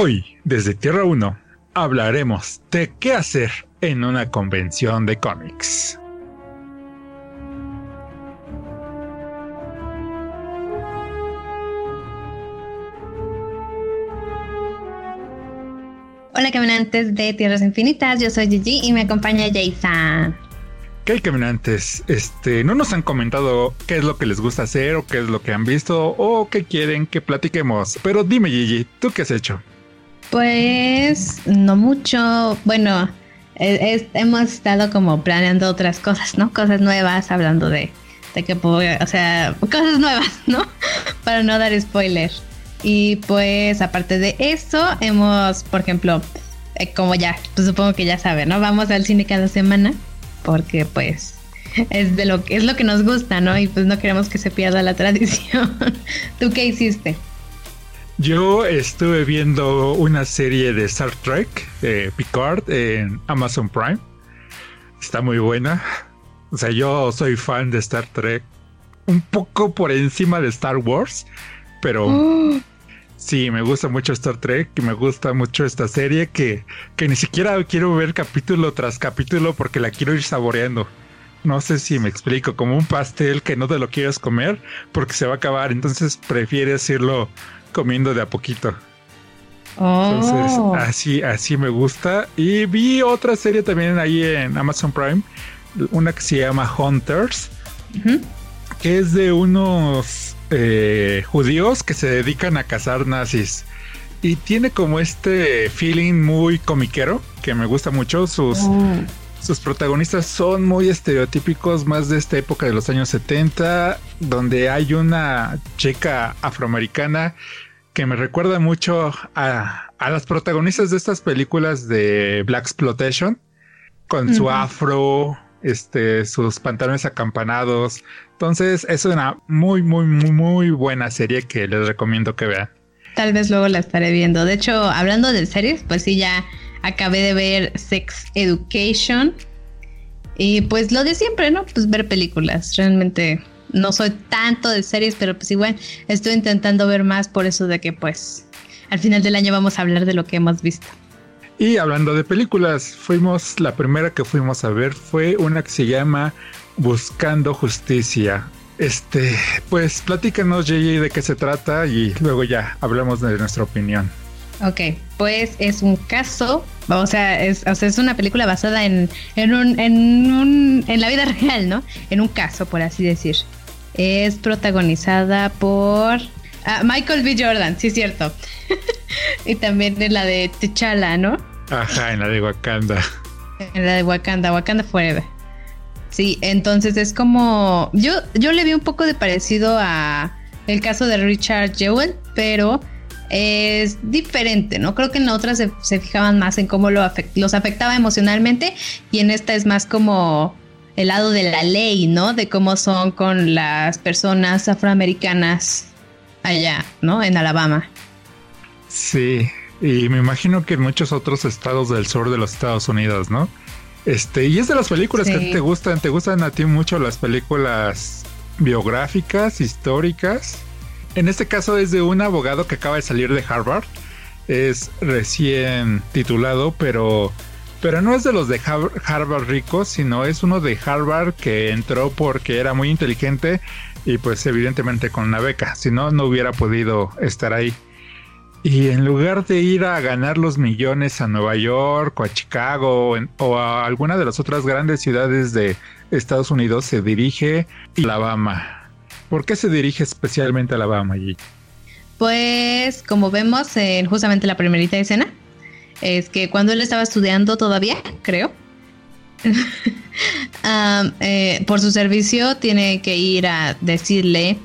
Hoy, desde Tierra 1, hablaremos de qué hacer en una convención de cómics. Hola caminantes de Tierras Infinitas, yo soy Gigi y me acompaña Jason. ¿Qué hay caminantes? Este, no nos han comentado qué es lo que les gusta hacer o qué es lo que han visto o qué quieren que platiquemos. Pero dime Gigi, ¿tú qué has hecho? Pues no mucho. Bueno, hemos estado como planeando otras cosas, ¿no? Cosas nuevas, hablando de, de que, o sea, cosas nuevas, ¿no? Para no dar spoiler. Y pues aparte de eso, hemos, por ejemplo, eh, como ya, pues supongo que ya saben, ¿no? Vamos al cine cada semana porque pues es de lo que es lo que nos gusta, ¿no? Y pues no queremos que se pierda la tradición. ¿Tú qué hiciste? Yo estuve viendo una serie de Star Trek, eh, Picard, en Amazon Prime. Está muy buena. O sea, yo soy fan de Star Trek. Un poco por encima de Star Wars. Pero sí, me gusta mucho Star Trek y me gusta mucho esta serie que, que ni siquiera quiero ver capítulo tras capítulo porque la quiero ir saboreando. No sé si me explico, como un pastel que no te lo quieres comer porque se va a acabar, entonces prefieres irlo comiendo de a poquito. Entonces, oh. así, así me gusta. Y vi otra serie también ahí en Amazon Prime, una que se llama Hunters, que es de unos eh, judíos que se dedican a cazar nazis. Y tiene como este feeling muy comiquero que me gusta mucho. Sus, oh. sus protagonistas son muy estereotípicos, más de esta época de los años 70, donde hay una chica afroamericana que me recuerda mucho a, las protagonistas de estas películas de Black Exploitation, con su afro, este, sus pantalones acampanados. Entonces es una muy, muy, muy, muy buena serie que les recomiendo que vean. Tal vez luego la estaré viendo. De hecho, hablando de series, pues sí, ya acabé de ver Sex Education. Y pues lo de siempre, ¿no? Pues ver películas. Realmente no soy tanto de series, pero pues igual estoy intentando ver más por eso de que pues al final del año vamos a hablar de lo que hemos visto. Y hablando de películas, fuimos, la primera que fuimos a ver fue una que se llama Buscando Justicia. Este, pues platícanos, JJ, de qué se trata y luego ya hablamos de nuestra opinión. Ok, pues es un caso, o sea, es, o sea, es una película basada en, en, un, en, un, en la vida real, ¿no? En un caso, por así decir. Es protagonizada por ah, Michael B. Jordan, sí es cierto. y también en la de T'Challa, ¿no? Ajá, en la de Wakanda. En la de Wakanda, Wakanda Forever. Sí, entonces es como. Yo, yo le vi un poco de parecido a el caso de Richard Jewell, pero es diferente, ¿no? Creo que en otras se, se fijaban más en cómo lo los afectaba emocionalmente y en esta es más como el lado de la ley, ¿no? De cómo son con las personas afroamericanas allá, ¿no? En Alabama. Sí, y me imagino que en muchos otros estados del sur de los Estados Unidos, ¿no? Este, y es de las películas que a ti te gustan, te gustan a ti mucho las películas biográficas, históricas. En este caso es de un abogado que acaba de salir de Harvard. Es recién titulado, pero pero no es de los de Harvard ricos, sino es uno de Harvard que entró porque era muy inteligente y pues evidentemente con una beca, si no, no hubiera podido estar ahí. Y en lugar de ir a ganar los millones a Nueva York o a Chicago o a alguna de las otras grandes ciudades de Estados Unidos, se dirige a Alabama. ¿Por qué se dirige especialmente a Alabama allí? Pues como vemos en justamente la primerita escena, es que cuando él estaba estudiando todavía, creo, eh, por su servicio tiene que ir a decirle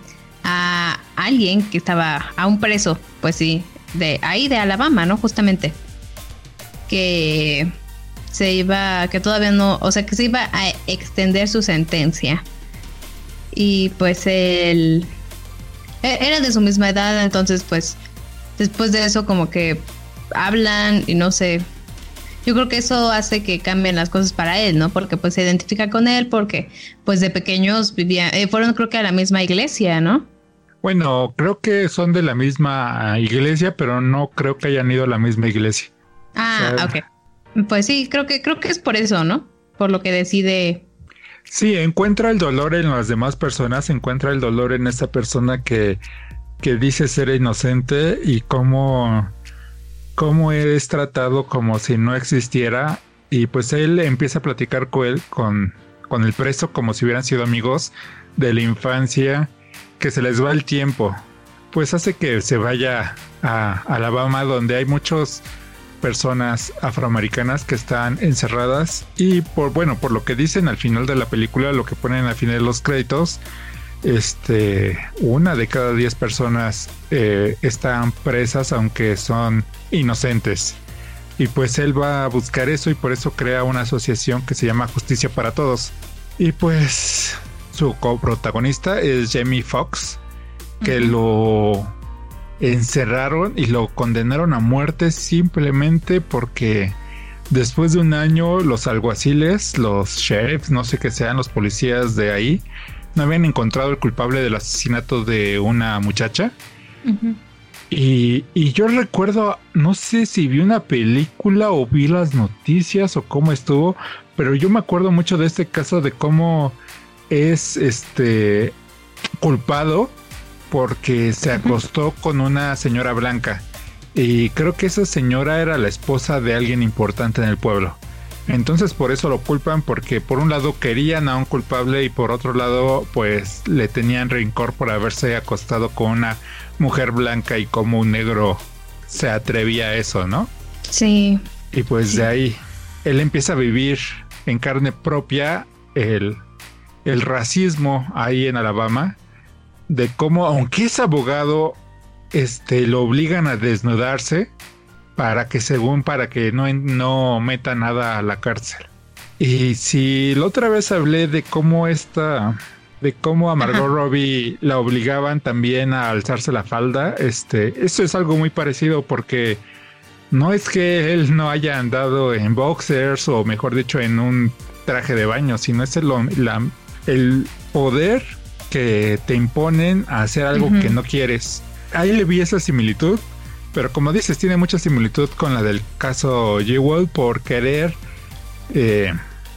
a alguien que estaba a un preso, pues sí, de ahí de Alabama, ¿no? Justamente, que se iba, que todavía no, o sea, que se iba a extender su sentencia. Y pues él e, era de su misma edad, entonces pues después de eso como que hablan y no sé. Yo creo que eso hace que cambien las cosas para él, ¿no? Porque pues se identifica con él porque pues de pequeños vivían, eh, fueron creo que a la misma iglesia, ¿no? Bueno, creo que son de la misma iglesia, pero no creo que hayan ido a la misma iglesia. Ah, ok. Pues sí, creo que creo que es por eso, ¿no? Por lo que decide. Sí, encuentra el dolor en las demás personas, encuentra el dolor en esa persona que, que dice ser inocente y cómo, cómo es tratado como si no existiera. Y pues él empieza a platicar con él, con, con el preso, como si hubieran sido amigos de la infancia que se les va el tiempo, pues hace que se vaya a Alabama donde hay muchas personas afroamericanas que están encerradas y por bueno, por lo que dicen al final de la película, lo que ponen al final de los créditos, este, una de cada diez personas eh, están presas aunque son inocentes. Y pues él va a buscar eso y por eso crea una asociación que se llama Justicia para Todos. Y pues su coprotagonista es Jamie Foxx, que lo encerraron y lo condenaron a muerte simplemente porque después de un año los alguaciles, los sheriffs, no sé qué sean, los policías de ahí, no habían encontrado el culpable del asesinato de una muchacha. y, y, yo recuerdo, no sé si vi una película o vi las noticias o cómo estuvo, pero yo me acuerdo mucho de este caso de cómo es este culpado porque se acostó con una señora blanca y creo que esa señora era la esposa de alguien importante en el pueblo. Entonces por eso lo culpan porque por un lado querían a un culpable y por otro lado pues le tenían rencor por haberse acostado con una mujer blanca y como un negro se atrevía a eso, ¿no? Sí. Y pues de ahí él empieza a vivir en carne propia el el racismo ahí en Alabama, de cómo, aunque es abogado, este, lo obligan a desnudarse para que, según, para que no, no meta nada a la cárcel. Y si la otra vez hablé de cómo esta, de cómo a Margot Robbie la obligaban también a alzarse la falda, este, esto es algo muy parecido porque no es que él no haya andado en boxers o mejor dicho en un traje de baño, sino es el, la, el poder que te imponen a hacer algo que no quieres. Ahí le vi esa similitud, pero como dices, tiene mucha similitud con la del caso Jewel por querer eh,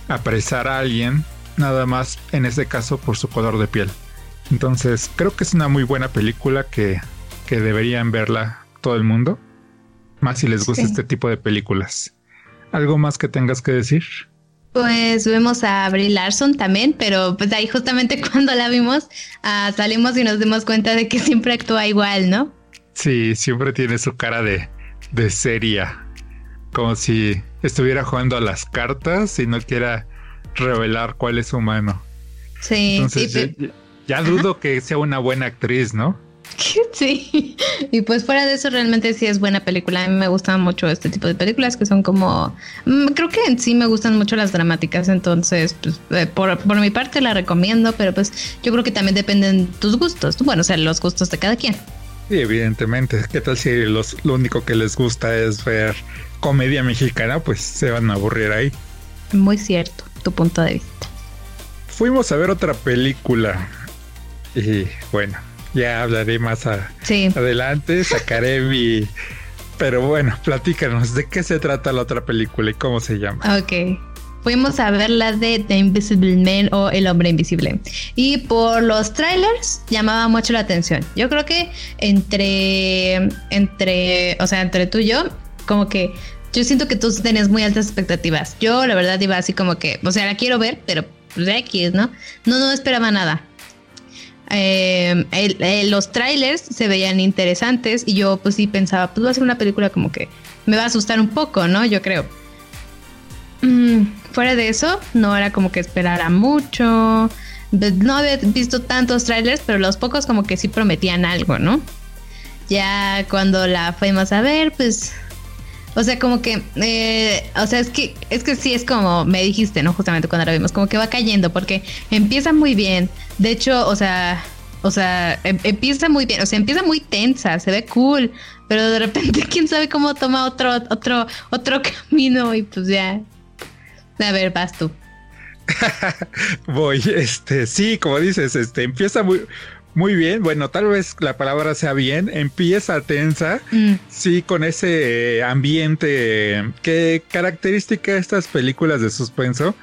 apresar a alguien, nada más en este caso por su color de piel. Entonces, creo que es una muy buena película que, que deberían verla todo el mundo, más si les gusta este tipo de películas. ¿Algo más que tengas que decir? Pues vemos a Brie Larson también, pero pues ahí justamente cuando la vimos ah, salimos y nos dimos cuenta de que siempre actúa igual, ¿no? Sí, siempre tiene su cara de, de seria, como si estuviera jugando a las cartas y no quiera revelar cuál es humano. Sí, Entonces, ya dudo que sea una buena actriz, ¿no? Sí, y pues fuera de eso realmente sí es buena película. A mí me gustan mucho este tipo de películas que son como, mm, creo que en sí me gustan mucho las dramáticas, entonces pues, eh, por, mi parte la recomiendo, pero pues yo creo que también dependen tus gustos, bueno, o sea, los gustos de cada quien. Sí, evidentemente. ¿Qué tal si los, lo único que les gusta es ver comedia mexicana? Pues se van a aburrir ahí. Muy cierto, tu punto de vista. Fuimos a ver otra película y bueno, ya hablaré más adelante, sacaré mi... Pero bueno, platícanos, ¿de qué se trata la otra película y cómo se llama? Ok. Fuimos a ver la de The Invisible Man o El Hombre Invisible. Y por los trailers llamaba mucho la atención. Yo creo que entre, entre, o sea, entre tú y yo, como que yo siento que tú tenías muy altas expectativas. Yo, la verdad, iba así como que, o sea, la quiero ver, pero pues X, ¿no? No, no esperaba nada. Eh, los trailers se veían interesantes y yo pues sí pensaba, pues va a ser una película como que me va a asustar un poco, ¿no? Yo creo. Mm, fuera de eso, no era como que esperara mucho. No había visto tantos trailers, pero los pocos como que sí prometían algo, ¿no? Ya cuando la fuimos a ver, pues o sea, como que, eh, o sea, es que, es que sí es como me dijiste, ¿no? Justamente cuando la vimos, como que va cayendo, porque empieza muy bien. De hecho, o sea, o sea, em, empieza muy bien, o sea, empieza muy tensa, se ve cool, pero de repente quién sabe cómo toma otro, otro, otro camino y pues ya. A ver, vas tú. Voy, este, sí, como dices, este, empieza muy, muy bien. Bueno, tal vez la palabra sea bien. Empieza tensa, mm. sí, con ese ambiente que característica estas películas de suspenso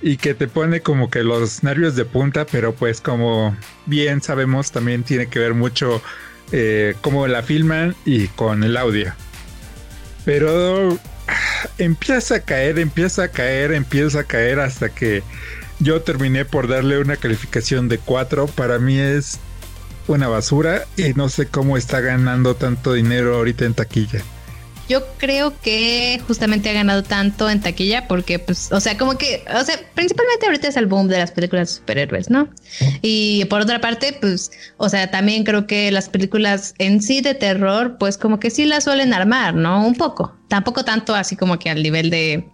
y que te pone como que los nervios de punta, pero pues como bien sabemos también tiene que ver mucho eh, cómo la filman y con el audio. Pero empieza a caer, empieza a caer, empieza a caer hasta que yo terminé por darle una calificación de 4. Para mí es una basura y no sé cómo está ganando tanto dinero ahorita en taquilla. Yo creo que justamente ha ganado tanto en taquilla porque, pues, o sea, como que, o sea, principalmente ahorita es el boom de las películas de superhéroes, ¿no? Y por otra parte, pues, o sea, también creo que las películas en sí de terror, pues como que sí las suelen armar, ¿no? Un poco. Tampoco tanto así como que al nivel de,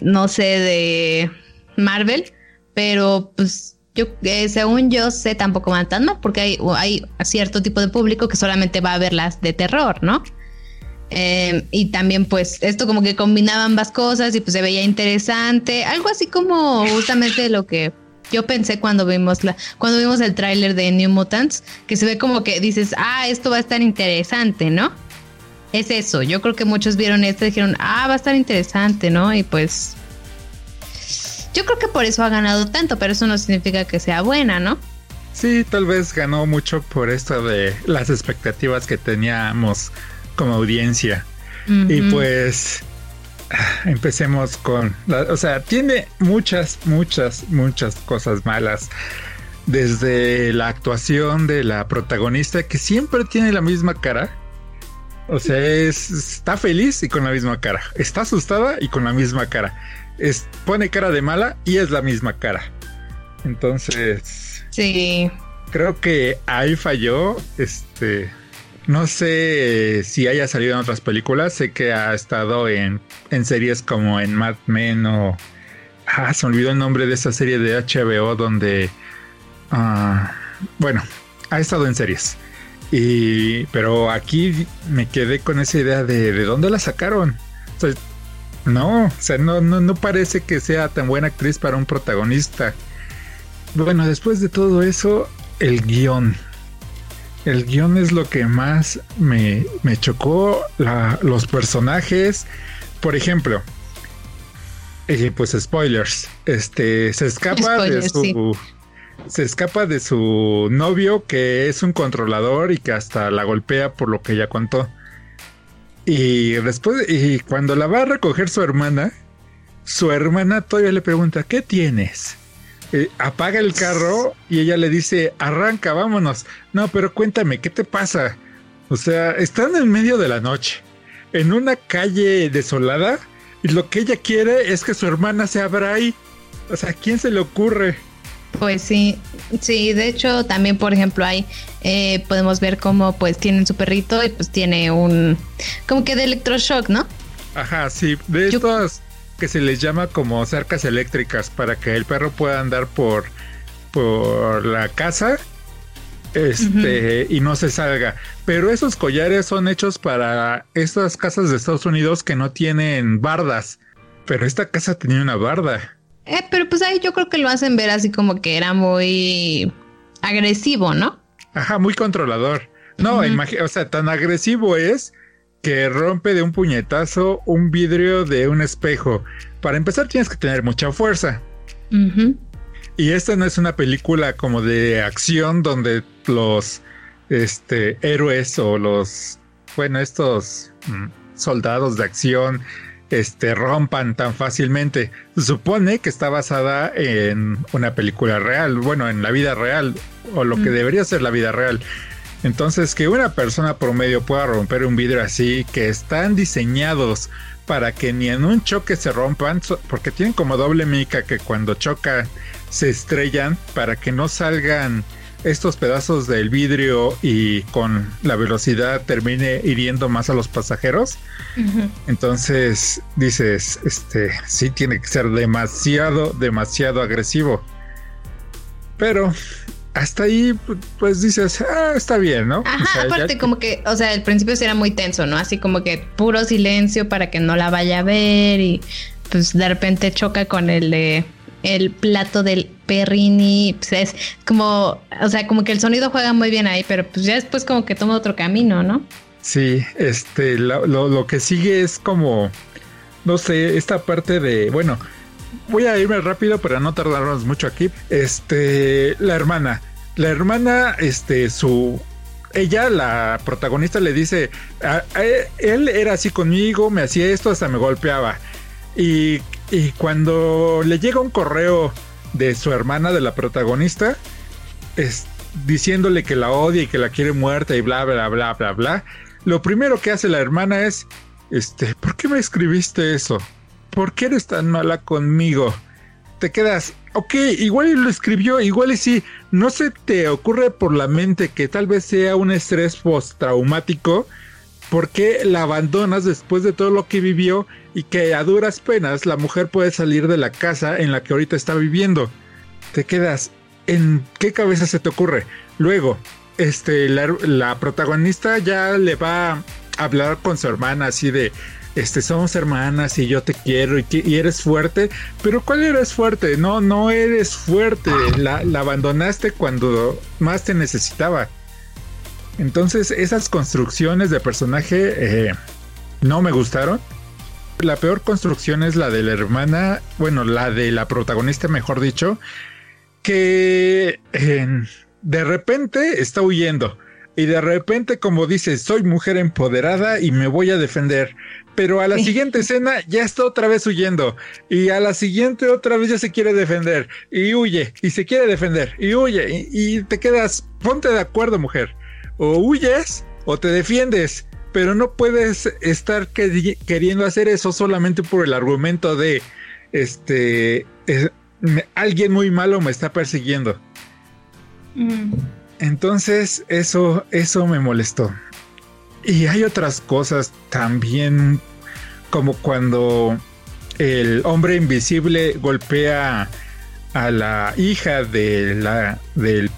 no sé, de Marvel, pero pues yo, eh, según yo sé, tampoco van tan mal porque hay, hay cierto tipo de público que solamente va a ver las de terror, ¿no? Eh, y también pues esto como que combinaba ambas cosas y pues se veía interesante, algo así como justamente lo que yo pensé cuando vimos la cuando vimos el tráiler de New Mutants, que se ve como que dices, "Ah, esto va a estar interesante", ¿no? Es eso, yo creo que muchos vieron esto y dijeron, "Ah, va a estar interesante", ¿no? Y pues yo creo que por eso ha ganado tanto, pero eso no significa que sea buena, ¿no? Sí, tal vez ganó mucho por esto de las expectativas que teníamos como audiencia. Y pues empecemos con, o sea, tiene muchas, muchas, muchas cosas malas. Desde la actuación de la protagonista que siempre tiene la misma cara. O sea, está feliz y con la misma cara. Está asustada y con la misma cara. Es, pone cara de mala y es la misma cara. Entonces. Sí. Creo que ahí falló. Este. No sé si haya salido en otras películas. Sé que ha estado en, en series como en Mad Men o. Ah, se olvidó el nombre de esa serie de HBO donde. Ah, bueno, ha estado en series. Y, pero aquí me quedé con esa idea de de dónde la sacaron. no, o sea, no, no, no parece que sea tan buena actriz para un protagonista. Bueno, después de todo eso, el guion. El guion es lo que más me, chocó. los personajes. Por ejemplo, eh, pues spoilers. Este se escapa de su. Se escapa de su novio, que es un controlador y que hasta la golpea por lo que ella contó. Y después, y cuando la va a recoger su hermana, su hermana todavía le pregunta: ¿Qué tienes? Eh, apaga el carro y ella le dice, arranca, vámonos. No, pero cuéntame, ¿qué te pasa? O sea, están en medio de la noche, en una calle desolada, y lo que ella quiere es que su hermana se abra ahí. O sea, ¿a quién se le ocurre? Pues sí, sí, de hecho también por ejemplo hay, eh, podemos ver cómo pues tienen su perrito y pues tiene un, como que de electroshock, ¿no? Ajá, sí, de estos que se les llama como cercas eléctricas para que el perro pueda andar por, por la casa este, y no se salga. Pero esos collares son hechos para estas casas de Estados Unidos que no tienen bardas. Pero esta casa tenía una barda. Eh, pero pues ahí yo creo que lo hacen ver así como que era muy agresivo, ¿no? Ajá, muy controlador. No, o sea, tan agresivo es que rompe de un puñetazo un vidrio de un espejo. Para empezar tienes que tener mucha fuerza. Y esta no es una película como de acción donde los este, héroes o los, bueno, estos mm, soldados de acción este, rompan tan fácilmente. Se supone que está basada en una película real, bueno, en la vida real, o lo que mm. debería ser la vida real. Entonces, que una persona promedio pueda romper un vidrio así, que están diseñados para que ni en un choque se rompan, porque tienen como doble mica que cuando chocan se estrellan para que no salgan estos pedazos del vidrio y con la velocidad termine hiriendo más a los pasajeros. Entonces dices, este sí tiene que ser demasiado, demasiado agresivo. Pero hasta ahí, pues dices, ah, está bien, ¿no? Ajá, aparte como que, o sea, el principio sí era muy tenso, ¿no? Así como que puro silencio para que no la vaya a ver y pues de repente choca con el de el plato del perrini, pues es como, o sea, como que el sonido juega muy bien ahí, pero pues ya después como que toma otro camino, ¿no? Sí, este, lo, lo que sigue es como, no sé, esta parte de, bueno, voy a irme rápido para no tardarnos mucho aquí. Este, la hermana, la hermana, este, su ella, la protagonista, le dice, él era así conmigo, me hacía esto, hasta me golpeaba. Y, cuando le llega un correo de su hermana, de la protagonista, diciéndole que la odia y que la quiere muerta y bla, bla, bla, bla, bla, lo primero que hace la hermana es, este, ¿por qué me escribiste eso? ¿Por qué eres tan mala conmigo? Te quedas, ok, igual lo escribió, igual y sí, no se te ocurre por la mente que tal vez sea un estrés postraumático, ¿por qué la abandonas después de todo lo que vivió y que a duras penas la mujer puede salir de la casa en la que ahorita está viviendo? Te quedas, ¿en qué cabeza se te ocurre? Luego, este, la, la protagonista ya le va a hablar con su hermana así de, este, somos hermanas y yo te quiero y, eres fuerte, pero ¿cuál eres fuerte? No, no eres fuerte, la, abandonaste cuando más te necesitaba. Entonces esas construcciones de personaje eh, no me gustaron. La peor construcción es la de la hermana, bueno, la de la protagonista, mejor dicho, que de repente está huyendo. Y de repente, como dice, soy mujer empoderada y me voy a defender. Pero a la siguiente escena ya está otra vez huyendo. Y a la siguiente otra vez ya se quiere defender. Y huye. Y se quiere defender. Y huye. Y, te quedas. Ponte de acuerdo, mujer. O huyes o te defiendes. Pero no puedes estar queriendo hacer eso solamente por el argumento de este alguien muy malo me está persiguiendo. Mm. Entonces, eso, eso me molestó. Y hay otras cosas también, como cuando el hombre invisible golpea a la hija de la, del,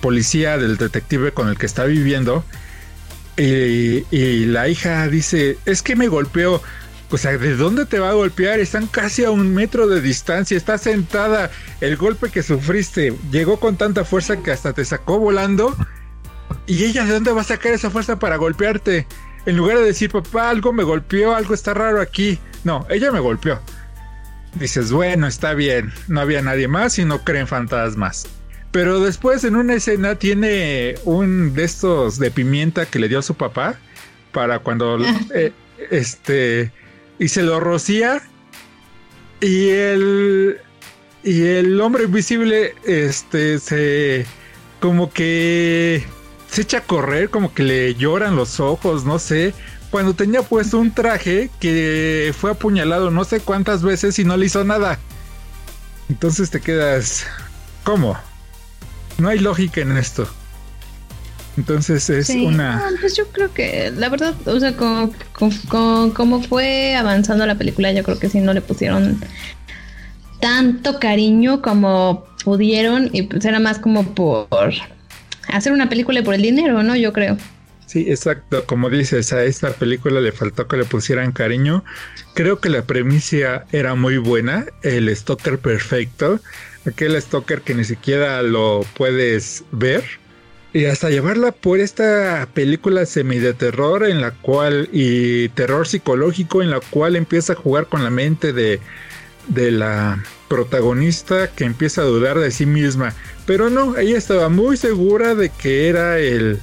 policía, del detective con el que está viviendo. Y, y, la hija dice, es que me golpeó. O sea, ¿de dónde te va a golpear? Están casi a un metro de distancia, está sentada. El golpe que sufriste llegó con tanta fuerza que hasta te sacó volando. ¿Y ella de dónde va a sacar esa fuerza para golpearte? En lugar de decir, papá, algo me golpeó, algo está raro aquí. No, ella me golpeó. Dices, bueno, está bien, no había nadie más y no creen fantasmas. Pero después en una escena tiene un de estos de pimienta que le dio a su papá para cuando eh, este y se lo rocía y el y el hombre invisible este se como que se echa a correr, como que le lloran los ojos, no sé. Cuando tenía puesto un traje que fue apuñalado no sé cuántas veces y no le hizo nada. Entonces te quedas, ¿cómo? No hay lógica en esto. Entonces es una... pues yo creo que la verdad, o sea, como, como, fue avanzando la película, yo creo que sí no le pusieron tanto cariño como pudieron y pues era más como por hacer una película por el dinero, ¿no? Yo creo. Sí, exacto. Como dices, a esta película le faltó que le pusieran cariño. Creo que la premisa era muy buena. El stalker perfecto. Aquel stalker que ni siquiera lo puedes ver. Y hasta llevarla por esta película semi de terror en la cual y terror psicológico en la cual empieza a jugar con la mente de, de la protagonista que empieza a dudar de sí misma. Pero no, ella estaba muy segura de que era el,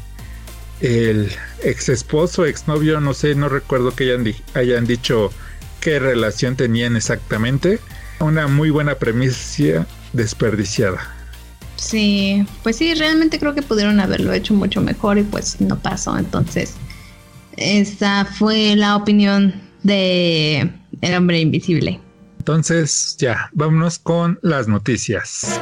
el ex esposo, ex novio, no sé, no recuerdo que hayan, hayan dicho qué relación tenían exactamente. Una muy buena premisa desperdiciada. Sí, pues sí, realmente creo que pudieron haberlo hecho mucho mejor y pues no pasó. Entonces, esa fue la opinión de El hombre invisible. Entonces, ya, vámonos con las noticias.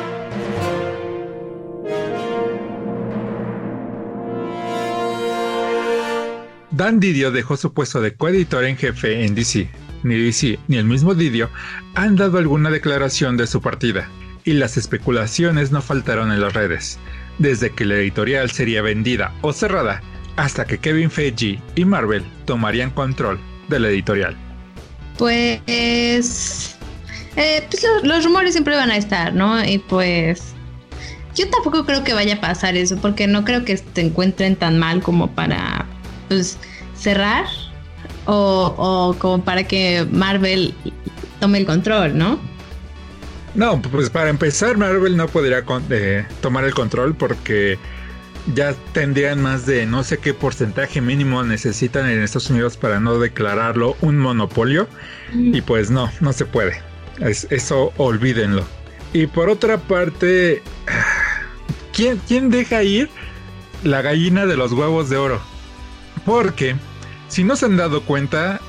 Dan Didio dejó su puesto de coeditor en jefe en DC. Ni DC ni el mismo Didio han dado alguna declaración de su partida, y las especulaciones no faltaron en las redes, desde que la editorial sería vendida o cerrada, hasta que Kevin Feige y Marvel tomarían control de la editorial. Pues eh, pues los rumores siempre van a estar, ¿no? Y pues yo tampoco creo que vaya a pasar eso, porque no creo que se encuentren tan mal como para pues, cerrar o, o como para que Marvel tome el control, ¿no? No, pues para empezar, Marvel no podría eh, tomar el control porque ya tendrían más de no sé qué porcentaje mínimo necesitan en Estados Unidos para no declararlo un monopolio. Mm. Y pues no, no se puede. eso olvídenlo. Y por otra parte, ¿quién, ¿quién deja ir la gallina de los huevos de oro? Porque, si no se han dado cuenta,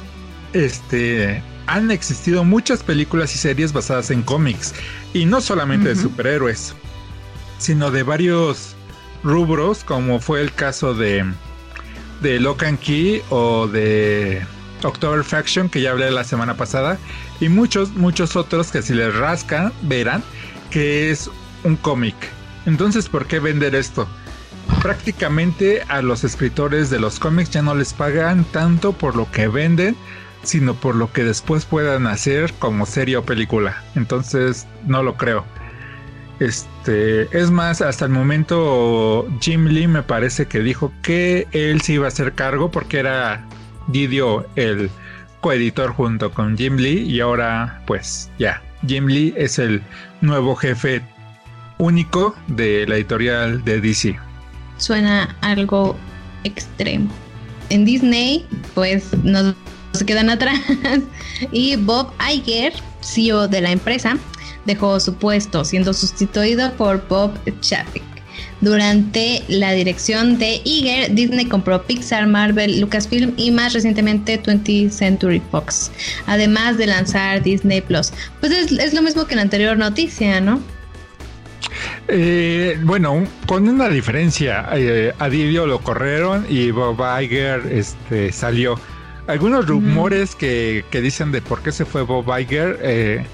este, han existido muchas películas y series basadas en cómics. Y no solamente de superhéroes, sino de varios rubros, como fue el caso de, de Lock and Key o de October Faction, que ya hablé la semana pasada, y muchos, muchos otros que si les rascan, verán que es un cómic. Entonces, ¿por qué vender esto? Prácticamente a los escritores de los cómics ya no les pagan tanto por lo que venden, sino por lo que después puedan hacer como serie o película. Entonces, no lo creo. Este, es más, hasta el momento Jim Lee me parece que dijo que él se iba a hacer cargo porque era Didio el coeditor junto con Jim Lee y ahora pues ya, Jim Lee es el nuevo jefe único de la editorial de DC. Suena algo extremo. En Disney pues nos quedan atrás y Bob Iger, CEO de la empresa, dejó su puesto, siendo sustituido por Bob Chapek. Durante la dirección de Iger, Disney compró Pixar, Marvel, Lucasfilm y más recientemente 20th Century Fox, además de lanzar Disney Plus. Pues es, lo mismo que la anterior noticia, ¿no? Eh, bueno, con una diferencia. Eh, a Didio lo corrieron y Bob Iger este, salió. Algunos rumores que, que, dicen de por qué se fue Bob Iger. Eh,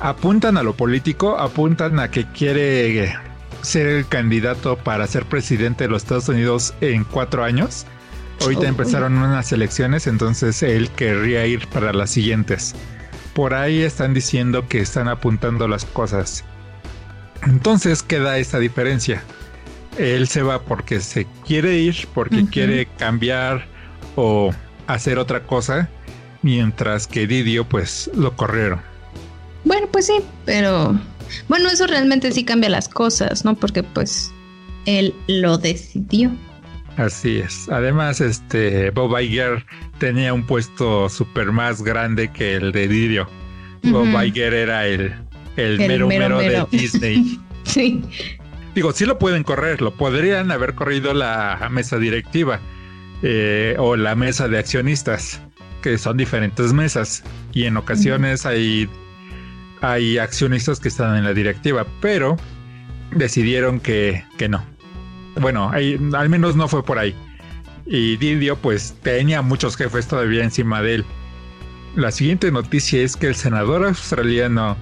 apuntan a lo político, apuntan a que quiere ser el candidato para ser presidente de los Estados Unidos en cuatro años. Ahorita empezaron unas elecciones, entonces él querría ir para las siguientes. Por ahí están diciendo que están apuntando las cosas. Entonces queda esta diferencia. Él se va porque se quiere ir, porque quiere cambiar o hacer otra cosa, mientras que Didio pues lo corrieron. Bueno, pues sí, pero bueno, eso realmente sí cambia las cosas, ¿no? Porque pues él lo decidió. Así es. Además, este Bob Iger tenía un puesto súper más grande que el de Didio. Bob Iger era el, el, mero, mero, de Disney. sí. Digo, sí lo pueden correr, lo podrían haber corrido la mesa directiva eh, o la mesa de accionistas, que son diferentes mesas. Y en ocasiones hay hay accionistas que están en la directiva, pero decidieron que, que no. Bueno, al menos no fue por ahí. Y Didio pues tenía muchos jefes todavía encima de él. La siguiente noticia es que el senador australiano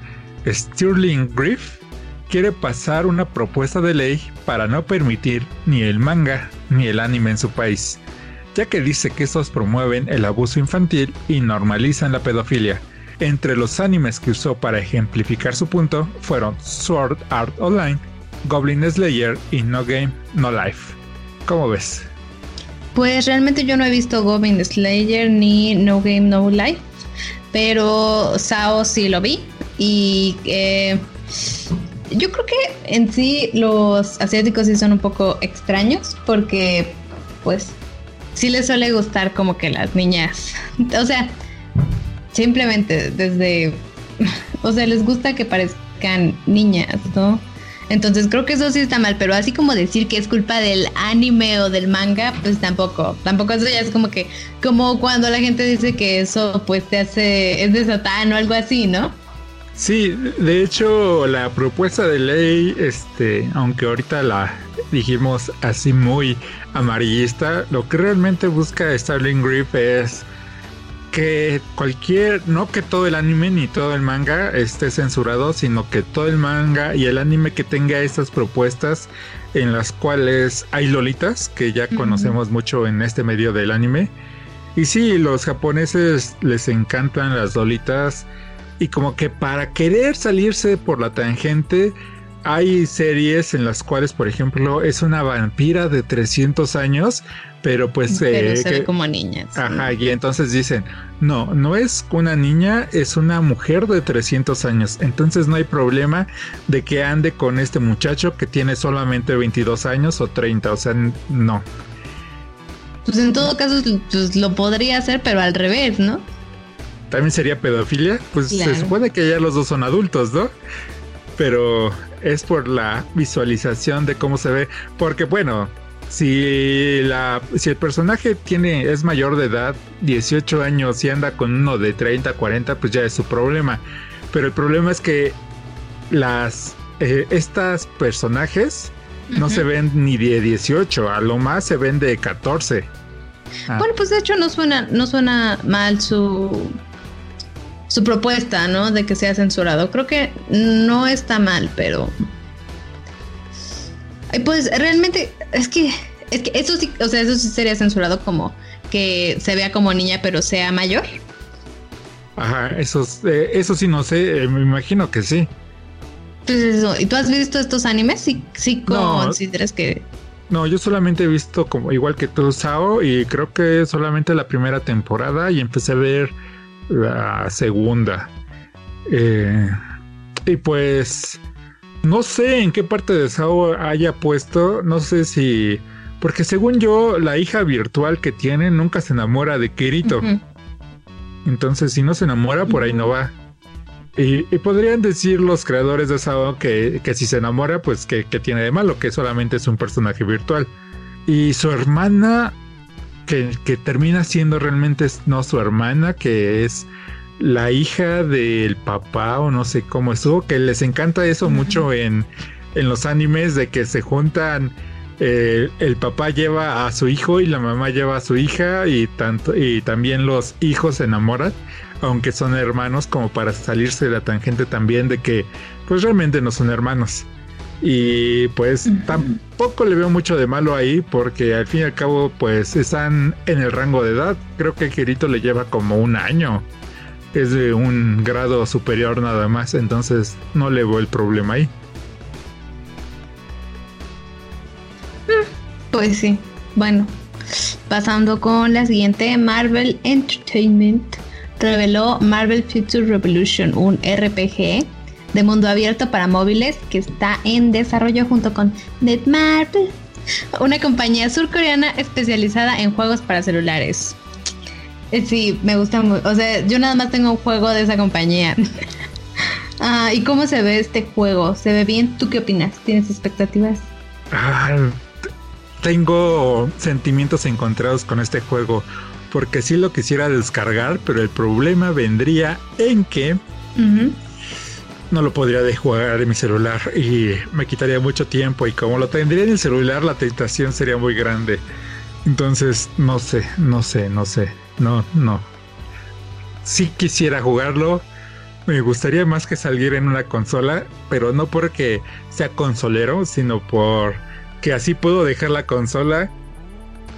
Stirling Griff quiere pasar una propuesta de ley para no permitir ni el manga ni el anime en su país, ya que dice que estos promueven el abuso infantil y normalizan la pedofilia. Entre los animes que usó para ejemplificar su punto fueron Sword Art Online, Goblin Slayer y No Game, No Life. ¿Cómo ves? Pues realmente yo no he visto Goblin Slayer ni No Game, No Life, pero Sao sí lo vi y eh, yo creo que en sí los asiáticos sí son un poco extraños porque pues sí les suele gustar como que las niñas, o sea, simplemente desde, o sea, les gusta que parezcan niñas, ¿no? Entonces creo que eso sí está mal, pero así como decir que es culpa del anime o del manga, pues tampoco. Tampoco eso ya es como que, como cuando la gente dice que eso pues te hace, es de satán o algo así, ¿no? Sí, de hecho la propuesta de ley, este, aunque ahorita la dijimos así muy amarillista, lo que realmente busca Starling Griff es que cualquier, no que todo el anime ni todo el manga esté censurado, sino que todo el manga y el anime que tenga estas propuestas en las cuales hay lolitas, que ya conocemos mucho en este medio del anime. Y sí, los japoneses les encantan las lolitas y como que para querer salirse por la tangente hay series en las cuales, por ejemplo, es una vampira de 300 años, pero pues... Pero eh, se ve como niña. Ajá, y entonces dicen, no, no es una niña, es una mujer de 300 años. Entonces no hay problema de que ande con este muchacho que tiene solamente 22 años o 30, o sea, no. Pues en todo caso pues, lo podría hacer, pero al revés, ¿no? También sería pedofilia, pues se supone que ya los dos son adultos, ¿no? Pero es por la visualización de cómo se ve, porque bueno, si la si el personaje tiene es mayor de edad, 18 años y anda con uno de 30, 40, pues ya es su problema. Pero el problema es que las eh, estas personajes no se ven ni de 18, a lo más se ven de 14. Ah. Bueno, pues de hecho no suena no suena mal su su propuesta, ¿no? De que sea censurado. Creo que no está mal, pero pues realmente es que es que eso sí, o sea, eso sí sería censurado como que se vea como niña pero sea mayor. Ajá, eso, eh, eso sí no sé, eh, me imagino que sí. Pues eso, ¿y tú has visto estos animes? Sí, sí consideras que no, yo solamente he visto como igual que tú Sao y creo que solamente la primera temporada y empecé a ver la segunda. Eh, y pues no sé en qué parte de Sao haya puesto, no sé si... Porque según yo, la hija virtual que tiene nunca se enamora de Kirito. Entonces, si no se enamora, por ahí no va. Y, podrían decir los creadores de Sao que, que si se enamora, pues que, tiene de malo, que solamente es un personaje virtual. Y su hermana, que, que termina siendo realmente no su hermana, que es la hija del papá o no sé cómo estuvo, que les encanta eso mucho en, en, los animes de que se juntan, eh, el papá lleva a su hijo y la mamá lleva a su hija y, tanto, y también los hijos se enamoran, aunque son hermanos, como para salirse de la tangente también de que pues realmente no son hermanos. Y pues tampoco le veo mucho de malo ahí porque al fin y al cabo pues están en el rango de edad. Creo que Kirito le lleva como un año es de un grado superior nada más, entonces no le veo el problema ahí. Mm, pues sí, bueno, pasando con la siguiente, Marvel Entertainment reveló Marvel Future Revolution, un RPG de mundo abierto para móviles que está en desarrollo junto con Netmarble, una compañía surcoreana especializada en juegos para celulares. Eh, sí, me gusta mucho. O sea, yo nada más tengo un juego de esa compañía. ah, ¿Y cómo se ve este juego? ¿Se ve bien? ¿Tú qué opinas? ¿Tienes expectativas? Ah, tengo sentimientos encontrados con este juego. Porque sí lo quisiera descargar, pero el problema vendría en que no lo podría de jugar en mi celular y me quitaría mucho tiempo. Y como lo tendría en el celular, la tentación sería muy grande. Entonces, no sé, no sé, no sé no, no. Sí quisiera jugarlo. Me gustaría más que saliera en una consola, pero no porque sea consolero, sino por que así puedo dejar la consola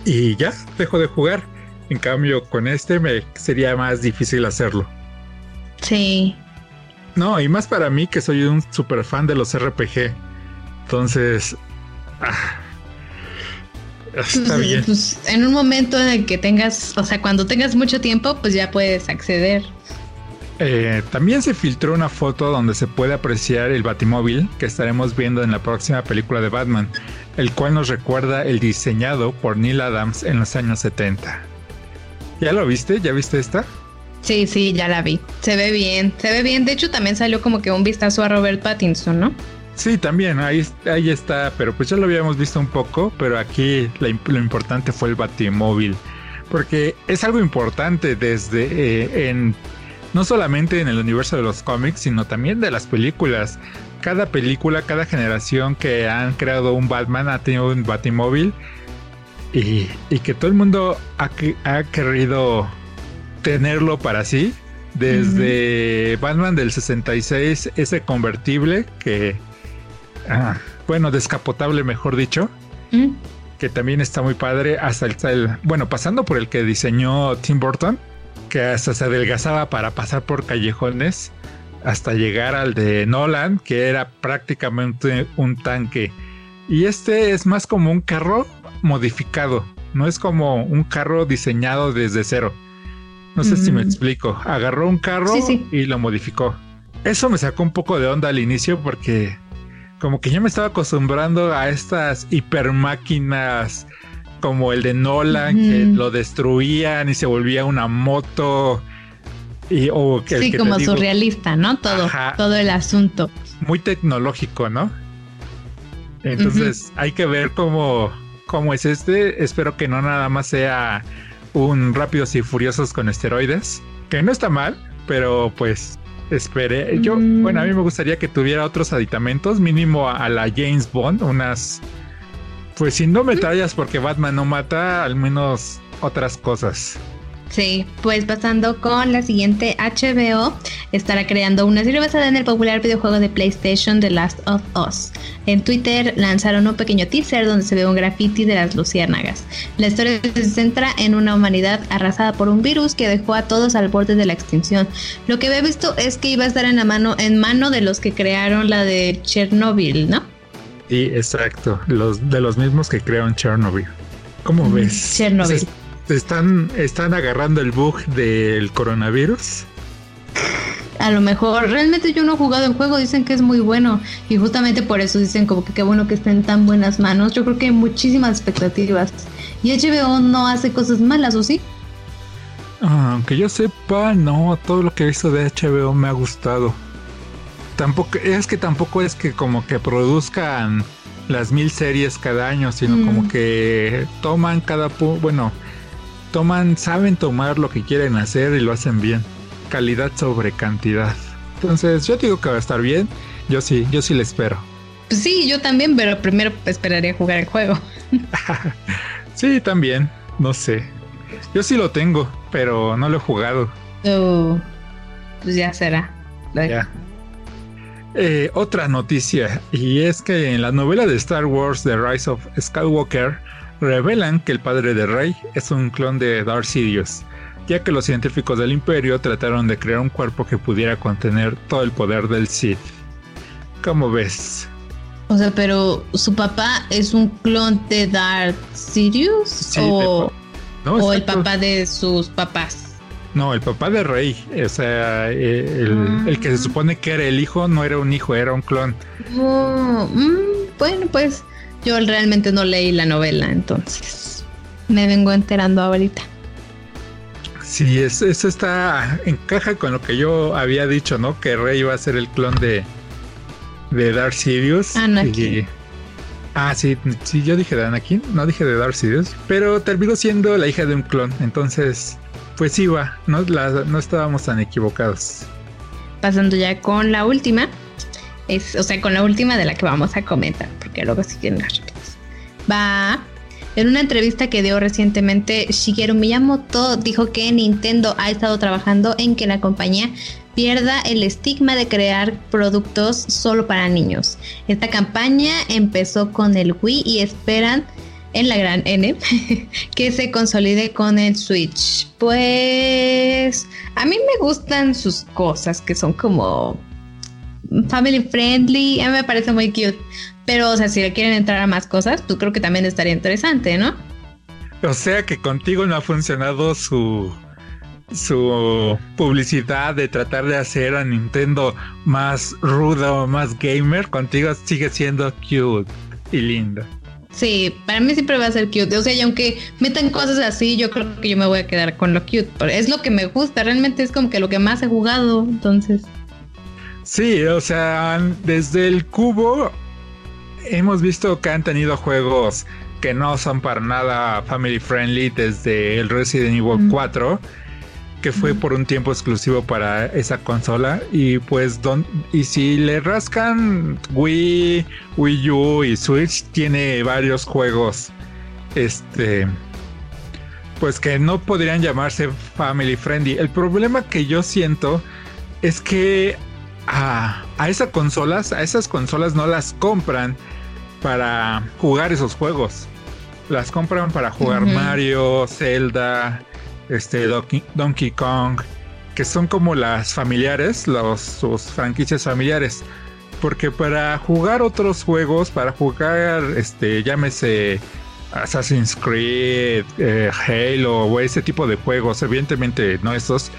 y ya dejo de jugar. En cambio, con este me sería más difícil hacerlo. Sí. No, y más para mí que soy un super fan de los RPG. Entonces, ah, Está pues, bien. Pues, en un momento en el que tengas, o sea, cuando tengas mucho tiempo, pues ya puedes acceder. Eh, también se filtró una foto donde se puede apreciar el Batimóvil que estaremos viendo en la próxima película de Batman, el cual nos recuerda el diseñado por Neil Adams en los años 70. ¿Ya lo viste? ¿Ya viste esta? Sí, sí, ya la vi. Se ve bien, se ve bien. De hecho, también salió como que un vistazo a Robert Pattinson, ¿no? Sí, también, ahí, ahí está, pero pues ya lo habíamos visto un poco, pero aquí lo importante fue el batimóvil, porque es algo importante desde eh, en no solamente en el universo de los cómics, sino también de las películas. Cada película, cada generación que han creado un Batman ha tenido un batimóvil y, y que todo el mundo ha, ha querido tenerlo para sí. Desde Batman del 66, ese convertible que Ah, bueno, descapotable, mejor dicho. Que también está muy padre. Hasta el, bueno, pasando por el que diseñó Tim Burton, que hasta se adelgazaba para pasar por callejones. hasta llegar al de Nolan, que era prácticamente un tanque. Y este es más como un carro modificado, no es como un carro diseñado desde cero. No sé si me explico. Agarró un carro y lo modificó. Eso me sacó un poco de onda al inicio porque como que yo me estaba acostumbrando a estas hipermáquinas como el de Nolan, que lo destruían y se volvía una moto. Y, o que, sí, como surrealista, ¿no? Todo, todo el asunto. Muy tecnológico, ¿no? Entonces hay que ver cómo, cómo es este. Espero que no nada más sea un Rápidos y Furiosos con esteroides, que no está mal, pero pues esperé. Yo, mm. bueno, a mí me gustaría que tuviera otros aditamentos, mínimo a, la James Bond, unas. Pues si no metrallas porque Batman no mata, al menos otras cosas. Sí, pues pasando con la siguiente, HBO estará creando una serie basada en el popular videojuego de PlayStation The Last of Us. En Twitter lanzaron un pequeño teaser donde se ve un graffiti de las luciérnagas. La historia se centra en una humanidad arrasada por un virus que dejó a todos al borde de la extinción. Lo que había visto es que iba a estar en la mano, en mano de los que crearon la de Chernobyl, ¿no? Sí, exacto, los de los mismos que crearon Chernobyl. ¿Cómo ves? Chernobyl están, están agarrando el bug del coronavirus. A lo mejor, realmente yo no he jugado el juego, dicen que es muy bueno y justamente por eso dicen como que qué bueno que esté en tan buenas manos. Yo creo que hay muchísimas expectativas. ¿Y HBO no hace cosas malas o sí? Aunque yo sepa, no, todo lo que he visto de HBO me ha gustado. Tampoco, es que tampoco es que como que produzcan las mil series cada año, sino como mm. que toman cada, bueno, toman, saben tomar lo que quieren hacer y lo hacen bien. Calidad sobre cantidad. Entonces, yo digo que va a estar bien. Yo sí, yo sí le espero. Pues sí, yo también, pero primero esperaría jugar el juego. sí, también. No sé. Yo sí lo tengo, pero no lo he jugado. Oh, pues ya será. Ya. Eh, otra noticia, y es que en la novela de Star Wars The Rise of Skywalker, revelan que el padre de Rey es un clon de Darth Sidious, ya que los científicos del Imperio trataron de crear un cuerpo que pudiera contener todo el poder del Sith. ¿Cómo ves? O sea, pero su papá es un clon de Darth Sidious o, el papá de sus papás. No, el papá de Rey, o sea, eh, el, que se ah. supone que era el hijo no era un hijo, era un clon. Oh, mm, bueno, pues yo realmente no leí la novela, entonces me vengo enterando ahorita. Sí, eso, está encaja con lo que yo había dicho, ¿no? Que Rey iba a ser el clon de de Darth Sidious. Anakin. ah, sí, sí, yo dije de Anakin, no dije de Darth Sidious, pero terminó siendo la hija de un clon, entonces, pues iba, no, no estábamos tan equivocados. Pasando ya con la última, o sea, con la última de la que vamos a comentar, porque luego siguen las rápidas. Va. En una entrevista que dio recientemente, Shigeru Miyamoto dijo que Nintendo ha estado trabajando en que la compañía pierda el estigma de crear productos solo para niños. Esta campaña empezó con el Wii y esperan en la gran N que se consolide con el Switch. Pues a mí me gustan sus cosas que son como family friendly, a mí me parece muy cute. Pero, o sea, si le quieren entrar a más cosas, tú creo que también estaría interesante, ¿no? O sea que contigo no ha funcionado su su publicidad de tratar de hacer a Nintendo más rudo, más gamer, contigo sigue siendo cute y linda. Sí, para mí siempre va a ser cute. O sea, y aunque metan cosas así, yo creo que yo me voy a quedar con lo cute. Es lo que me gusta, realmente es como que lo que más he jugado, entonces. Sí, o sea, desde el cubo hemos visto que han tenido juegos que no son para nada family friendly desde el Resident Evil 4 que fue por un tiempo exclusivo para esa consola. Y pues don, y si le rascan Wii, Wii U y Switch tiene varios juegos este pues que no podrían llamarse family friendly. El problema que yo siento es que a, esas consolas, a esas consolas no las compran para jugar esos juegos. Las compran para jugar Mario, Zelda, este Donkey, Kong que son como las familiares, los, sus franquicias familiares. Porque para jugar otros juegos, para jugar, este, llámese Assassin's Creed, eh, Halo o ese tipo de juegos, evidentemente no estos,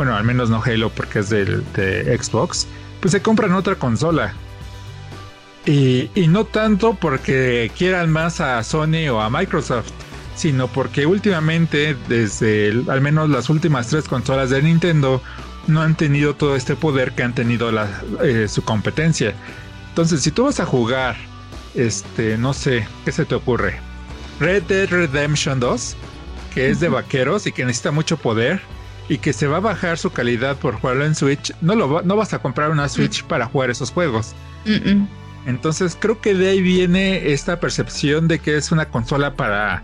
bueno, al menos no Halo porque es del, de Xbox, pues se compran otra consola. Y, y, no tanto porque quieran más a Sony o a Microsoft, sino porque últimamente, desde al menos las últimas tres consolas de Nintendo, no han tenido todo este poder que han tenido la, eh, su competencia. Entonces, si tú vas a jugar, este, no sé, ¿qué se te ocurre? Red Dead Redemption 2, que es de vaqueros y que necesita mucho poder y que se va a bajar su calidad por jugarlo en Switch, no, lo no vas a comprar una Switch para jugar esos juegos. Entonces creo que de ahí viene esta percepción de que es una consola para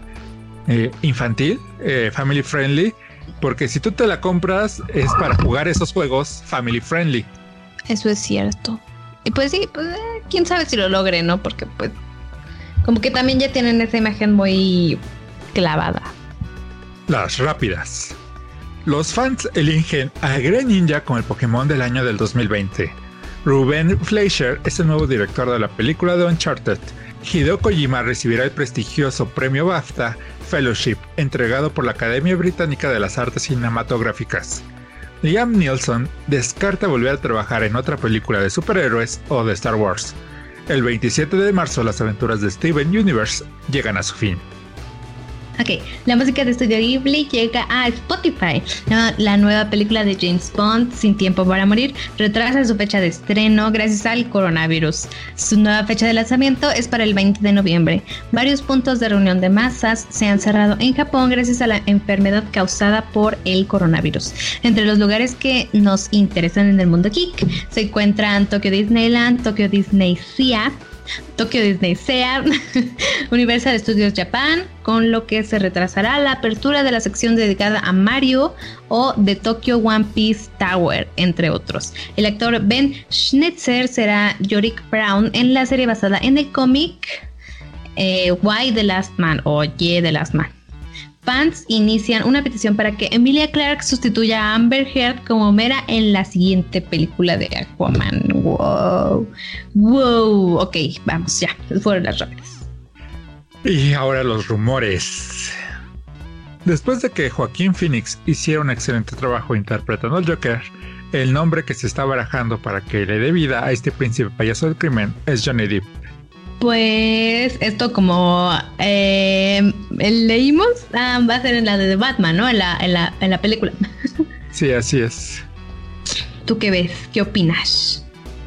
eh, infantil, eh, family friendly, porque si tú te la compras es para jugar esos juegos family friendly. Eso es cierto. Y pues sí, pues, eh, quién sabe si lo logre, ¿no? Porque pues como que también ya tienen esa imagen muy clavada. Las rápidas. Los fans eligen a Greninja como el Pokémon del año del 2020. Ruben Fleischer es el nuevo director de la película de Uncharted. Hideo Kojima recibirá el prestigioso premio BAFTA Fellowship, entregado por la Academia Británica de las Artes Cinematográficas. Liam Neeson descarta volver a trabajar en otra película de superhéroes o de Star Wars. El 27 de marzo las aventuras de Steven Universe llegan a su fin. Ok, la música de Studio Ghibli llega a Spotify. La, nueva película de James Bond, Sin Tiempo para Morir, retrasa su fecha de estreno gracias al coronavirus. Su nueva fecha de lanzamiento es para el 20 de noviembre. Varios puntos de reunión de masas se han cerrado en Japón gracias a la enfermedad causada por el coronavirus. Entre los lugares que nos interesan en el mundo geek se encuentran Tokyo Disneyland, Tokyo Disney Sea, Tokyo Disney Sea, Universal Studios Japan, con lo que se retrasará la apertura de la sección dedicada a Mario o de Tokyo One Piece Tower, entre otros. El actor Ben Schnitzer será Yorick Brown en la serie basada en el cómic eh, Why the Last Man o Ye the Last Man fans inician una petición para que Emilia Clarke sustituya a Amber Heard como Mera en la siguiente película de Aquaman. Wow. Wow. Ok, vamos, ya. Fueron las rápidas. Y ahora los rumores. Después de que Joaquín Phoenix hiciera un excelente trabajo interpretando al Joker, el nombre que se está barajando para que le dé vida a este príncipe payaso del crimen es Johnny Depp. Pues esto como eh, leímos, ah, va a ser en la de Batman, ¿no? En la, en la, en la película. Sí, así es. ¿Tú qué ves? ¿Qué opinas?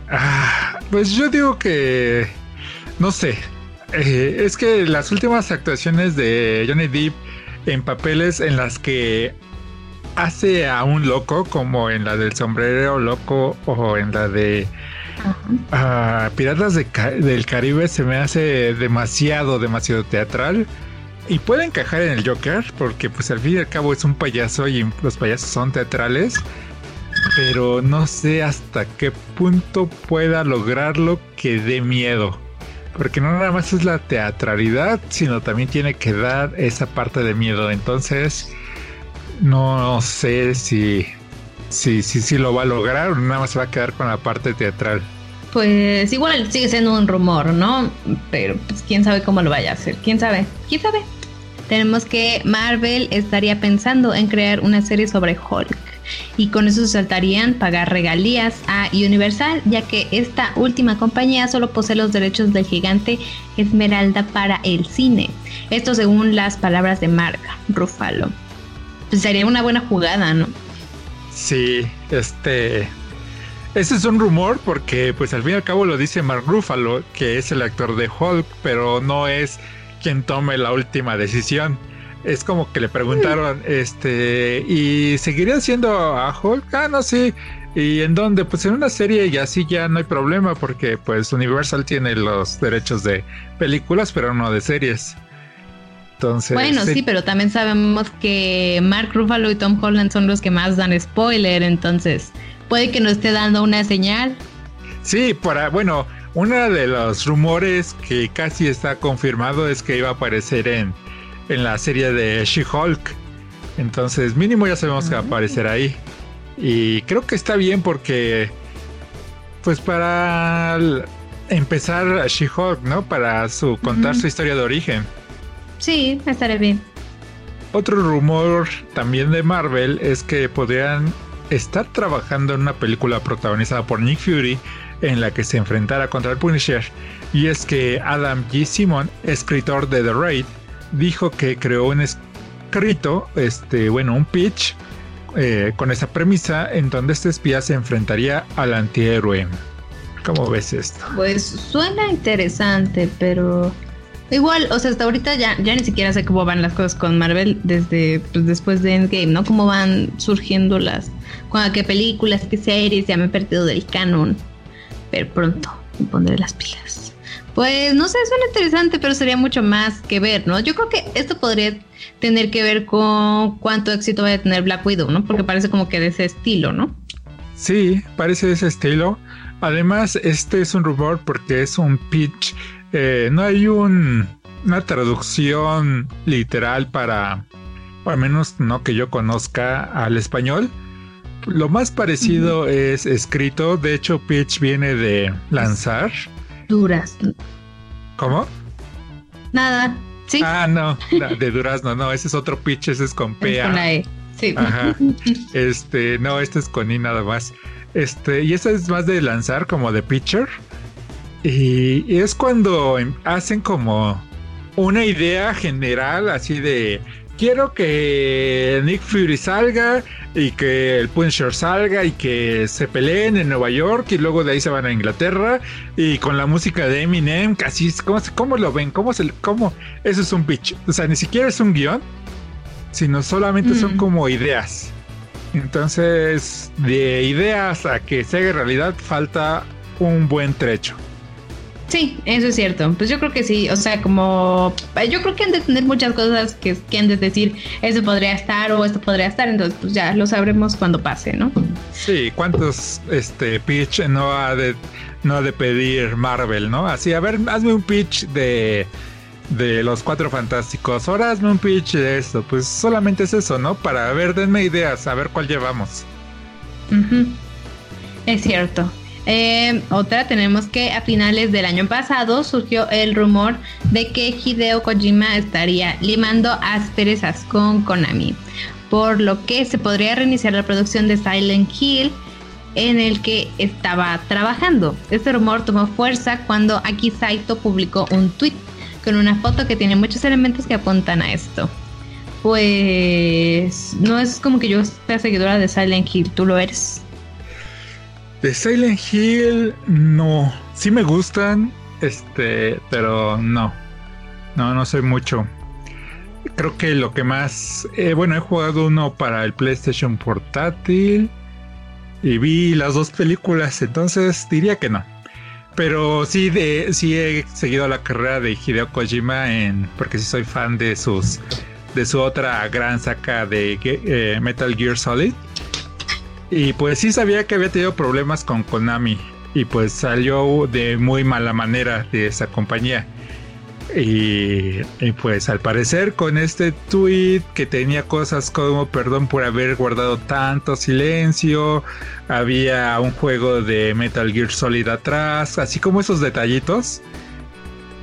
Ah, pues yo digo que, no sé, eh, es que las últimas actuaciones de Johnny Depp en papeles en las que hace a un loco, como en la del sombrero loco o en la de Piratas del Caribe se me hace demasiado, demasiado teatral. Y puede encajar en el Joker, porque pues al fin y al cabo es un payaso y los payasos son teatrales. Pero no sé hasta qué punto pueda lograrlo que dé miedo. Porque no nada más es la teatralidad, sino también tiene que dar esa parte de miedo. Entonces, no sé si Sí, sí, sí lo va a lograr nada más se va a quedar con la parte teatral. Pues igual sigue siendo un rumor, ¿no? Pero pues quién sabe cómo lo vaya a hacer. ¿Quién sabe? ¿Quién sabe? Tenemos que Marvel estaría pensando en crear una serie sobre Hulk. Y con eso se saltarían pagar regalías a Universal, ya que esta última compañía solo posee los derechos del gigante Esmeralda para el cine. Esto según las palabras de Mark Ruffalo. Pues sería una buena jugada, ¿no? Sí, este. Ese es un rumor porque, pues al fin y al cabo lo dice Mark Ruffalo, que es el actor de Hulk, pero no es quien tome la última decisión. Es como que le preguntaron, este, ¿y seguiría siendo a Hulk? Ah, no, sí. ¿Y en dónde? Pues en una serie y así ya no hay problema porque pues Universal tiene los derechos de películas, pero no de series bueno, sí, pero también sabemos que Mark Ruffalo y Tom Holland son los que más dan spoiler, entonces puede que nos esté dando una señal. Sí, para, bueno, uno de los rumores que casi está confirmado es que iba a aparecer en, en la serie de She-Hulk. Entonces, mínimo ya sabemos que va a aparecer ahí. Y creo que está bien porque, pues para empezar She-Hulk, ¿no? Para su, contar su historia de origen. Sí, estaré bien. Otro rumor también de Marvel es que podrían estar trabajando en una película protagonizada por Nick Fury en la que se enfrentara contra el Punisher. Y es que Adam G. Simon, escritor de The Raid, dijo que creó un escrito, este, bueno, un pitch eh, con esa premisa en donde este espía se enfrentaría al antihéroe. ¿Cómo ves esto? Pues suena interesante, pero igual, o sea, hasta ahorita ya, ya ni siquiera sé cómo van las cosas con Marvel desde pues, después de Endgame, ¿no? Cómo van surgiendo las, qué películas, qué series, ya me he perdido del canon. Pero pronto me pondré las pilas. Pues no sé, suena interesante, pero sería mucho más que ver, ¿no? Yo creo que esto podría tener que ver con cuánto éxito va a tener Black Widow, ¿no? Porque parece como que de ese estilo, ¿no? Sí, parece de ese estilo. Además, este es un rumor porque es un pitch. Eh, no hay un, una traducción literal para, al menos no que yo conozca al español. Lo más parecido es escrito. De hecho, pitch viene de lanzar. Durazno. ¿Cómo? Nada. Sí. Ah, no, de durazno, no, ese es otro pitch, ese es con P. con la E. Sí. Ajá. Este, no, este es con I nada más. Este, y este es más de lanzar como de pitcher. Y, es cuando hacen como una idea general así de quiero que Nick Fury salga y que el Punisher salga y que se peleen en Nueva York y luego de ahí se van a Inglaterra y con la música de Eminem, casi ¿cómo, cómo lo ven? ¿Cómo, se, ¿Cómo? Eso es un pitch. O sea, ni siquiera es un guion, sino solamente son mm. como ideas. Entonces, de ideas a que se haga realidad falta un buen trecho. Sí, eso es cierto. Pues yo creo que sí. O sea, como yo creo que han de tener muchas cosas que, que han de decir, eso podría estar o esto podría estar. Entonces, pues ya lo sabremos cuando pase, ¿no? Sí, ¿cuántos este pitch no ha de no ha de pedir Marvel, no? Así, a ver, hazme un pitch de de los cuatro fantásticos. Ahora hazme un pitch de esto. Pues solamente es eso, ¿no? Para ver, denme ideas, a ver cuál llevamos. Es cierto. Eh, otra, tenemos que a finales del año pasado surgió el rumor de que Hideo Kojima estaría limando asperezas con Konami, por lo que se podría reiniciar la producción de Silent Hill en el que estaba trabajando. Este rumor tomó fuerza cuando Aki Saito publicó un tweet con una foto que tiene muchos elementos que apuntan a esto. Pues no es como que yo sea seguidora de Silent Hill, ¿tú lo eres? De Silent Hill, no. Sí me gustan, este, pero no. No, no soy mucho. Creo que lo que más. Eh, bueno, he jugado uno para el PlayStation Portátil. Y vi las dos películas, entonces diría que no. Pero sí, de, sí he seguido la carrera de Hideo Kojima en, porque sí soy fan de sus de su otra gran saca de eh, Metal Gear Solid. Y pues sí sabía que había tenido problemas con Konami. Y pues salió de muy mala manera de esa compañía. Y, pues al parecer con este tweet que tenía cosas como perdón por haber guardado tanto silencio, había un juego de Metal Gear Solid atrás, así como esos detallitos.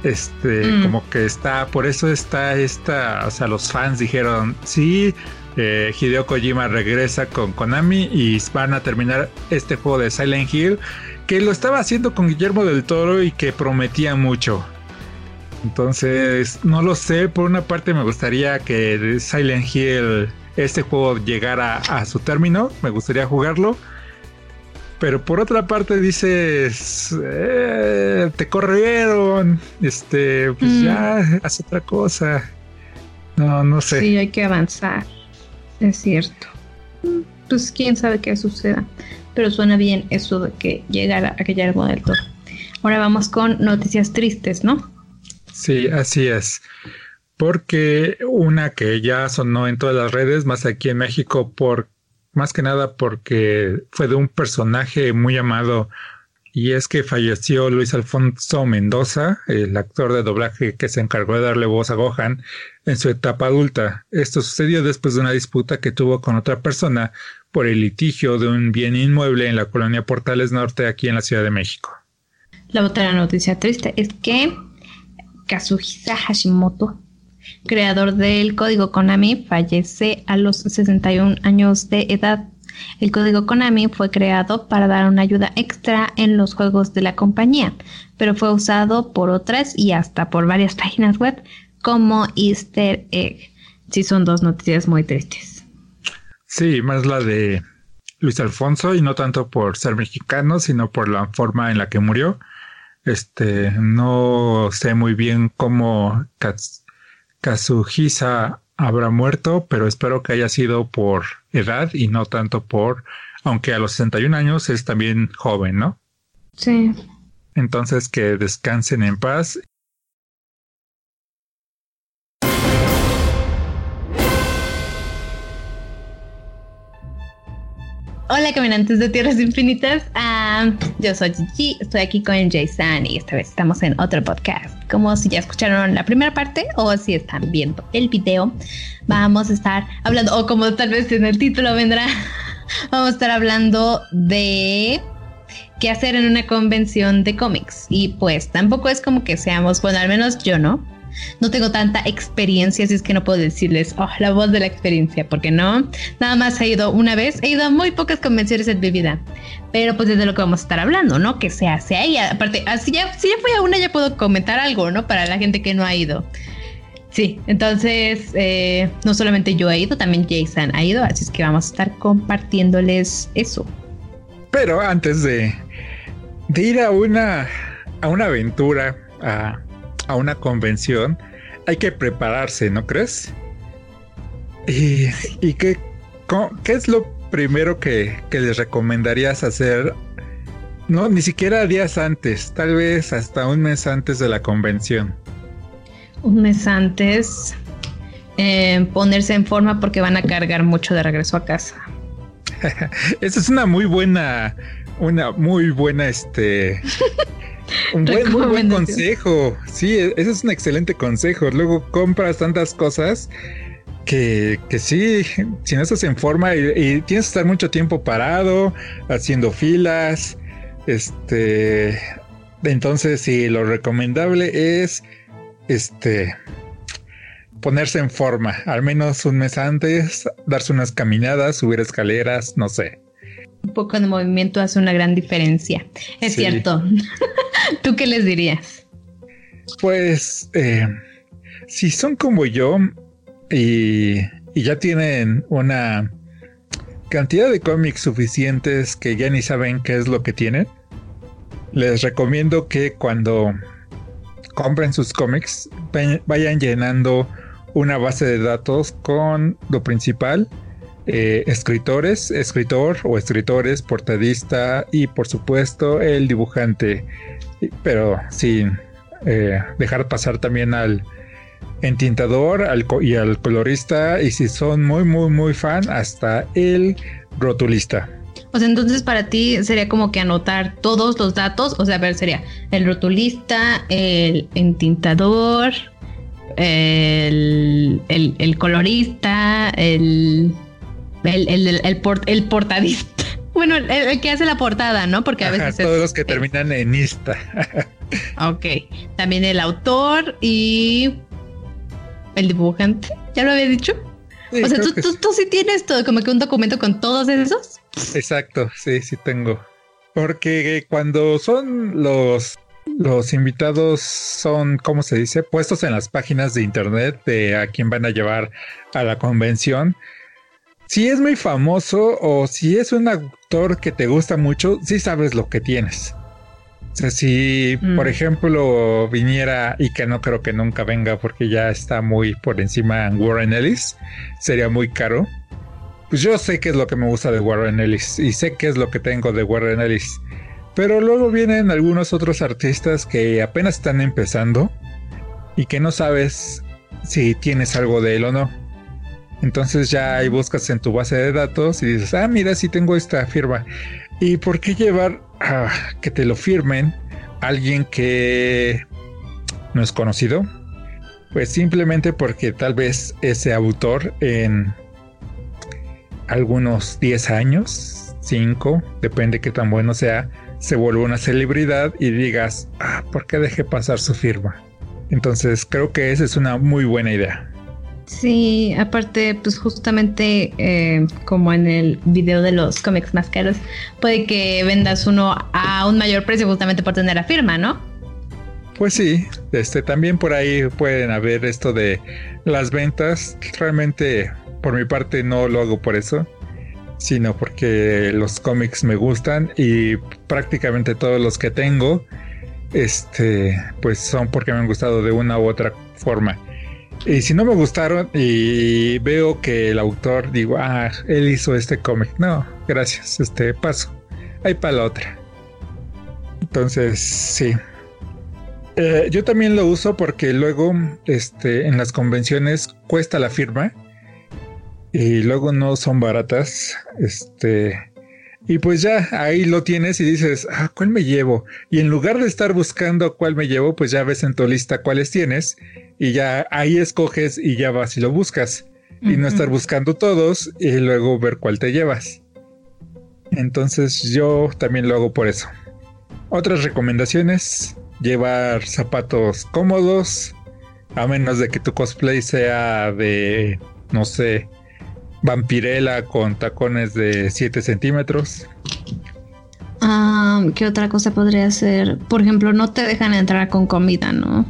Este, mm. como que está, por eso está esta, o sea, los fans dijeron, sí, eh, Hideo Kojima regresa con Konami y van a terminar este juego de Silent Hill, que lo estaba haciendo con Guillermo del Toro y que prometía mucho. Entonces, no lo sé. Por una parte, me gustaría que Silent Hill, este juego, llegara a su término. Me gustaría jugarlo. Pero por otra parte, dices, eh, te corrieron. Este, pues mm. ya, haz otra cosa. No, no sé. Sí, hay que avanzar. Es cierto. Pues quién sabe qué suceda. Pero suena bien eso de que llegara a Guillermo del Toro. Ahora vamos con noticias tristes, ¿no? Sí, así es. Porque una que ya sonó en todas las redes, más aquí en México, por más que nada porque fue de un personaje muy amado y es que falleció Luis Alfonso Mendoza, el actor de doblaje que se encargó de darle voz a Gohan en su etapa adulta. Esto sucedió después de una disputa que tuvo con otra persona por el litigio de un bien inmueble en la colonia Portales Norte aquí en la Ciudad de México. La otra noticia triste es que Kazuhisa Hashimoto, creador del código Konami, fallece a los 61 años de edad el código Konami fue creado para dar una ayuda extra en los juegos de la compañía, pero fue usado por otras y hasta por varias páginas web como Easter Egg. Sí, son dos noticias muy tristes. Sí, más la de Luis Alfonso y no tanto por ser mexicano, sino por la forma en la que murió. Este, no sé muy bien cómo Kazuhisa habrá muerto, pero espero que haya sido por edad y no tanto por, aunque a los 61 años es también joven, ¿no? Sí. Entonces que descansen en paz Hola caminantes de tierras infinitas, ah, yo soy Gigi, estoy aquí con Jason y esta vez estamos en otro podcast. Como si ya escucharon la primera parte o si están viendo el video, vamos a estar hablando, o como tal vez en el título vendrá, vamos a estar hablando de qué hacer en una convención de cómics. Y pues tampoco es como que seamos, bueno, al menos yo no, no tengo tanta experiencia, así es que no puedo decirles, oh, la voz de la experiencia, porque no, nada más he ido una vez, he ido a muy pocas convenciones en mi vida, pero pues es de lo que vamos a estar hablando, ¿no? Que se hace ahí, aparte, así ya, si ya fui a una ya puedo comentar algo, ¿no? Para la gente que no ha ido. Sí, entonces eh, no solamente yo he ido, también Jason ha ido, así es que vamos a estar compartiéndoles eso. Pero antes de, de ir a una, a una aventura, a a una convención, hay que prepararse, ¿no crees? ¿Y, y qué, qué es lo primero que, que les recomendarías hacer? No, ni siquiera días antes, tal vez hasta un mes antes de la convención. Un mes antes, eh, ponerse en forma porque van a cargar mucho de regreso a casa. Esa es una muy buena, una muy buena, este, Un buen, muy buen consejo. Sí, e-, ese es un excelente consejo. Luego compras tantas cosas que, que sí, si no estás en forma y, tienes que estar mucho tiempo parado, haciendo filas. Este. Entonces, sí, lo recomendable es este ponerse en forma, al menos un mes antes, darse unas caminadas, subir escaleras, no sé un poco de movimiento hace una gran diferencia. Es cierto. ¿Tú qué les dirías? Pues, eh, si son como yo y, y ya tienen una cantidad de cómics suficientes que ya ni saben qué es lo que tienen, les recomiendo que cuando compren sus cómics vayan llenando una base de datos con lo principal eh, escritores, escritor o escritores, portadista y por supuesto el dibujante, pero sin eh, dejar pasar también al entintador al y al colorista y si son muy muy muy fan hasta el rotulista. O sea, entonces para ti sería como que anotar todos los datos, o sea, a ver, sería el rotulista, el entintador, el, el colorista, el el, el, el, el portadista. Bueno, el, que hace la portada, ¿no? Porque a veces. todos los que terminan en ista. ok. También el autor y. El dibujante. ¿Ya lo había dicho? o sea, ¿tú, tú, sí tienes todo, como que un documento con todos esos. Exacto, sí, sí tengo. Porque cuando son los los invitados son, ¿cómo se dice? Puestos en las páginas de internet de a quién van a llevar a la convención si es muy famoso o si es un actor que te gusta mucho, sí sabes lo que tienes. O sea, si mm. por ejemplo viniera y que no creo que nunca venga porque ya está muy por encima Warren Ellis, sería muy caro. Pues yo sé qué es lo que me gusta de Warren Ellis y sé qué es lo que tengo de Warren Ellis. Pero luego vienen algunos otros artistas que apenas están empezando y que no sabes si tienes algo de él o no. Entonces ya ahí buscas en tu base de datos y dices, ah, mira, sí tengo esta firma. ¿Y por qué llevar ah, que te lo firmen alguien que no es conocido, pues simplemente porque tal vez ese autor en algunos 10 años, 5, depende qué tan bueno sea, se vuelve una celebridad y digas, ah, ¿por qué dejé pasar su firma? Entonces creo que esa es una muy buena idea. Sí, aparte, pues justamente eh, como en el video de los cómics más caros, puede que vendas uno a un mayor precio justamente por tener la firma, ¿no? Pues sí, este también por ahí pueden haber esto de las ventas. Realmente, por mi parte, no lo hago por eso, sino porque los cómics me gustan y prácticamente todos los que tengo, este, pues son porque me han gustado de una u otra forma. Y si no me gustaron y veo que el autor, digo, ah, él hizo este cómic. No, gracias, este paso. Hay para la otra. Entonces, sí. Eh, yo también lo uso porque luego, este, en las convenciones cuesta la firma y luego no son baratas. Este, y pues ya ahí lo tienes y dices, ah, ¿cuál me llevo? Y en lugar de estar buscando cuál me llevo, pues ya ves en tu lista cuáles tienes y ya ahí escoges y ya vas y lo buscas. Y no estar buscando todos y luego ver cuál te llevas. Entonces yo también lo hago por eso. Otras recomendaciones, llevar zapatos cómodos, a menos de que tu cosplay sea de, no sé, vampirela con tacones de 7 centímetros. Ah, ¿Qué otra cosa podría ser? Por ejemplo, no te dejan entrar con comida, ¿no?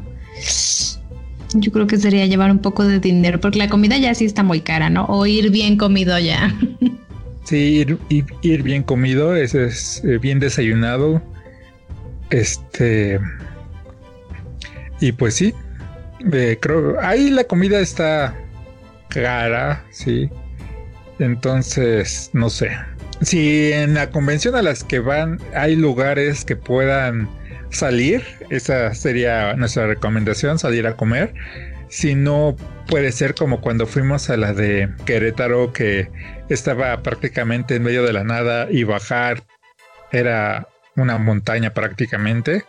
Yo creo que sería llevar un poco de dinero, porque la comida ya sí está muy cara, ¿no? O ir bien comido ya. Sí, ir, bien comido, ese es eh, bien desayunado. Este. Y pues sí, eh, creo. Ahí la comida está cara, sí. Entonces, no sé. Si en la convención a las que van hay lugares que puedan salir, esa sería nuestra recomendación, salir a comer. Si no, puede ser como cuando fuimos a la de Querétaro, que estaba prácticamente en medio de la nada y bajar era una montaña prácticamente.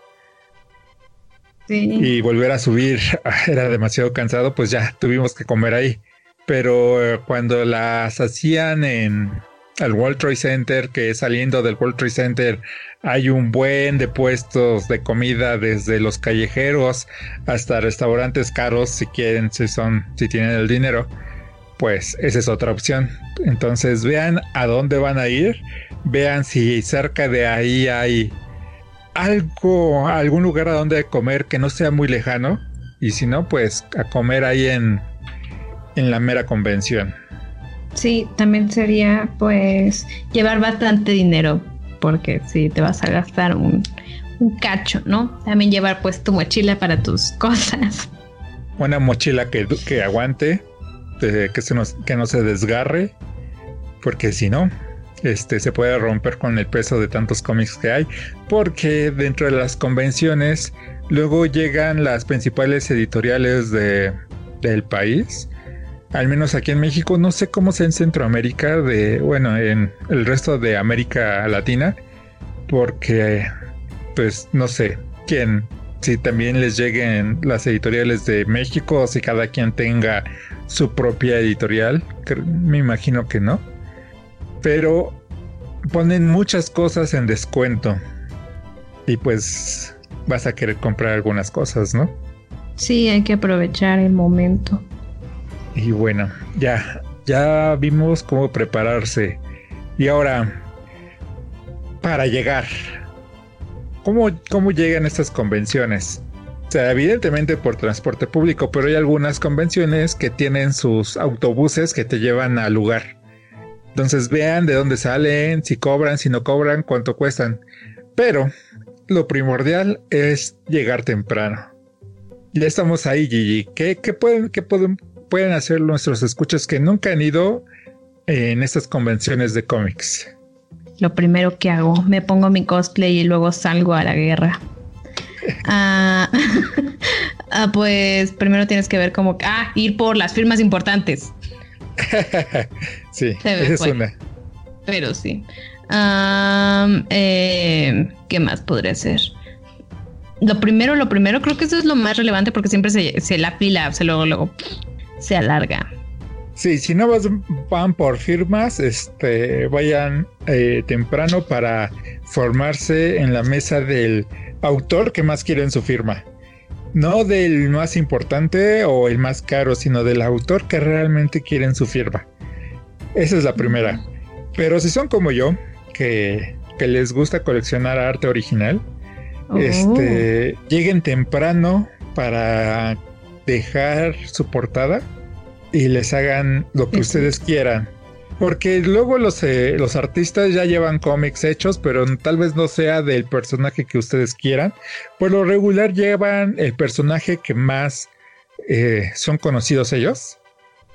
Y volver a subir era demasiado cansado, pues ya tuvimos que comer ahí pero eh, cuando las hacían en el World Trade Center, que saliendo del World Trade Center hay un buen de puestos de comida desde los callejeros hasta restaurantes caros si quieren, si son, si tienen el dinero, pues esa es otra opción. Entonces vean a dónde van a ir, vean si cerca de ahí hay algo, algún lugar a donde comer que no sea muy lejano y si no, pues a comer ahí en en la mera convención. Sí, también sería pues llevar bastante dinero, porque si te vas a gastar un, cacho, ¿no? También llevar pues tu mochila para tus cosas. Una mochila que, que aguante, que, se que no se desgarre, porque si no, este se puede romper con el peso de tantos cómics que hay, porque dentro de las convenciones luego llegan las principales editoriales de, del país al menos aquí en México, no sé cómo sea en Centroamérica, de, bueno, en el resto de América Latina, porque, pues, no sé, quién, si también les lleguen las editoriales de México o si cada quien tenga su propia editorial, me imagino que no, pero ponen muchas cosas en descuento y pues vas a querer comprar algunas cosas, ¿no? Sí, hay que aprovechar el momento. Y bueno, ya, ya vimos cómo prepararse. Y ahora, para llegar, ¿cómo, cómo llegan estas convenciones? O sea, evidentemente por transporte público, pero hay algunas convenciones que tienen sus autobuses que te llevan al lugar. Entonces vean de dónde salen, si cobran, si no cobran, cuánto cuestan. Pero lo primordial es llegar temprano. Ya estamos ahí, Gigi. ¿Qué, qué pueden, qué pueden, pueden hacer nuestros escuchas que nunca han ido en estas convenciones de cómics? Lo primero que hago, me pongo mi cosplay y luego salgo a la guerra. Ah, ah, pues primero tienes que ver como, ah, ir por las firmas importantes. sí, esa es una. Pero sí. Eh, ¿Qué más podría ser? Lo primero, lo primero, creo que eso es lo más relevante porque siempre se, la fila, se luego, luego se alarga. Sí, si no van por firmas, este, vayan eh, temprano para formarse en la mesa del autor que más quiere en su firma. No del más importante o el más caro, sino del autor que realmente quiere en su firma. Esa es la primera. Pero si son como yo, que, les gusta coleccionar arte original, oh. este, lleguen temprano para dejar su portada y les hagan lo que ustedes quieran. Porque luego los, eh, los artistas ya llevan cómics hechos, pero tal vez no sea del personaje que ustedes quieran. Por lo regular llevan el personaje que más eh, son conocidos ellos.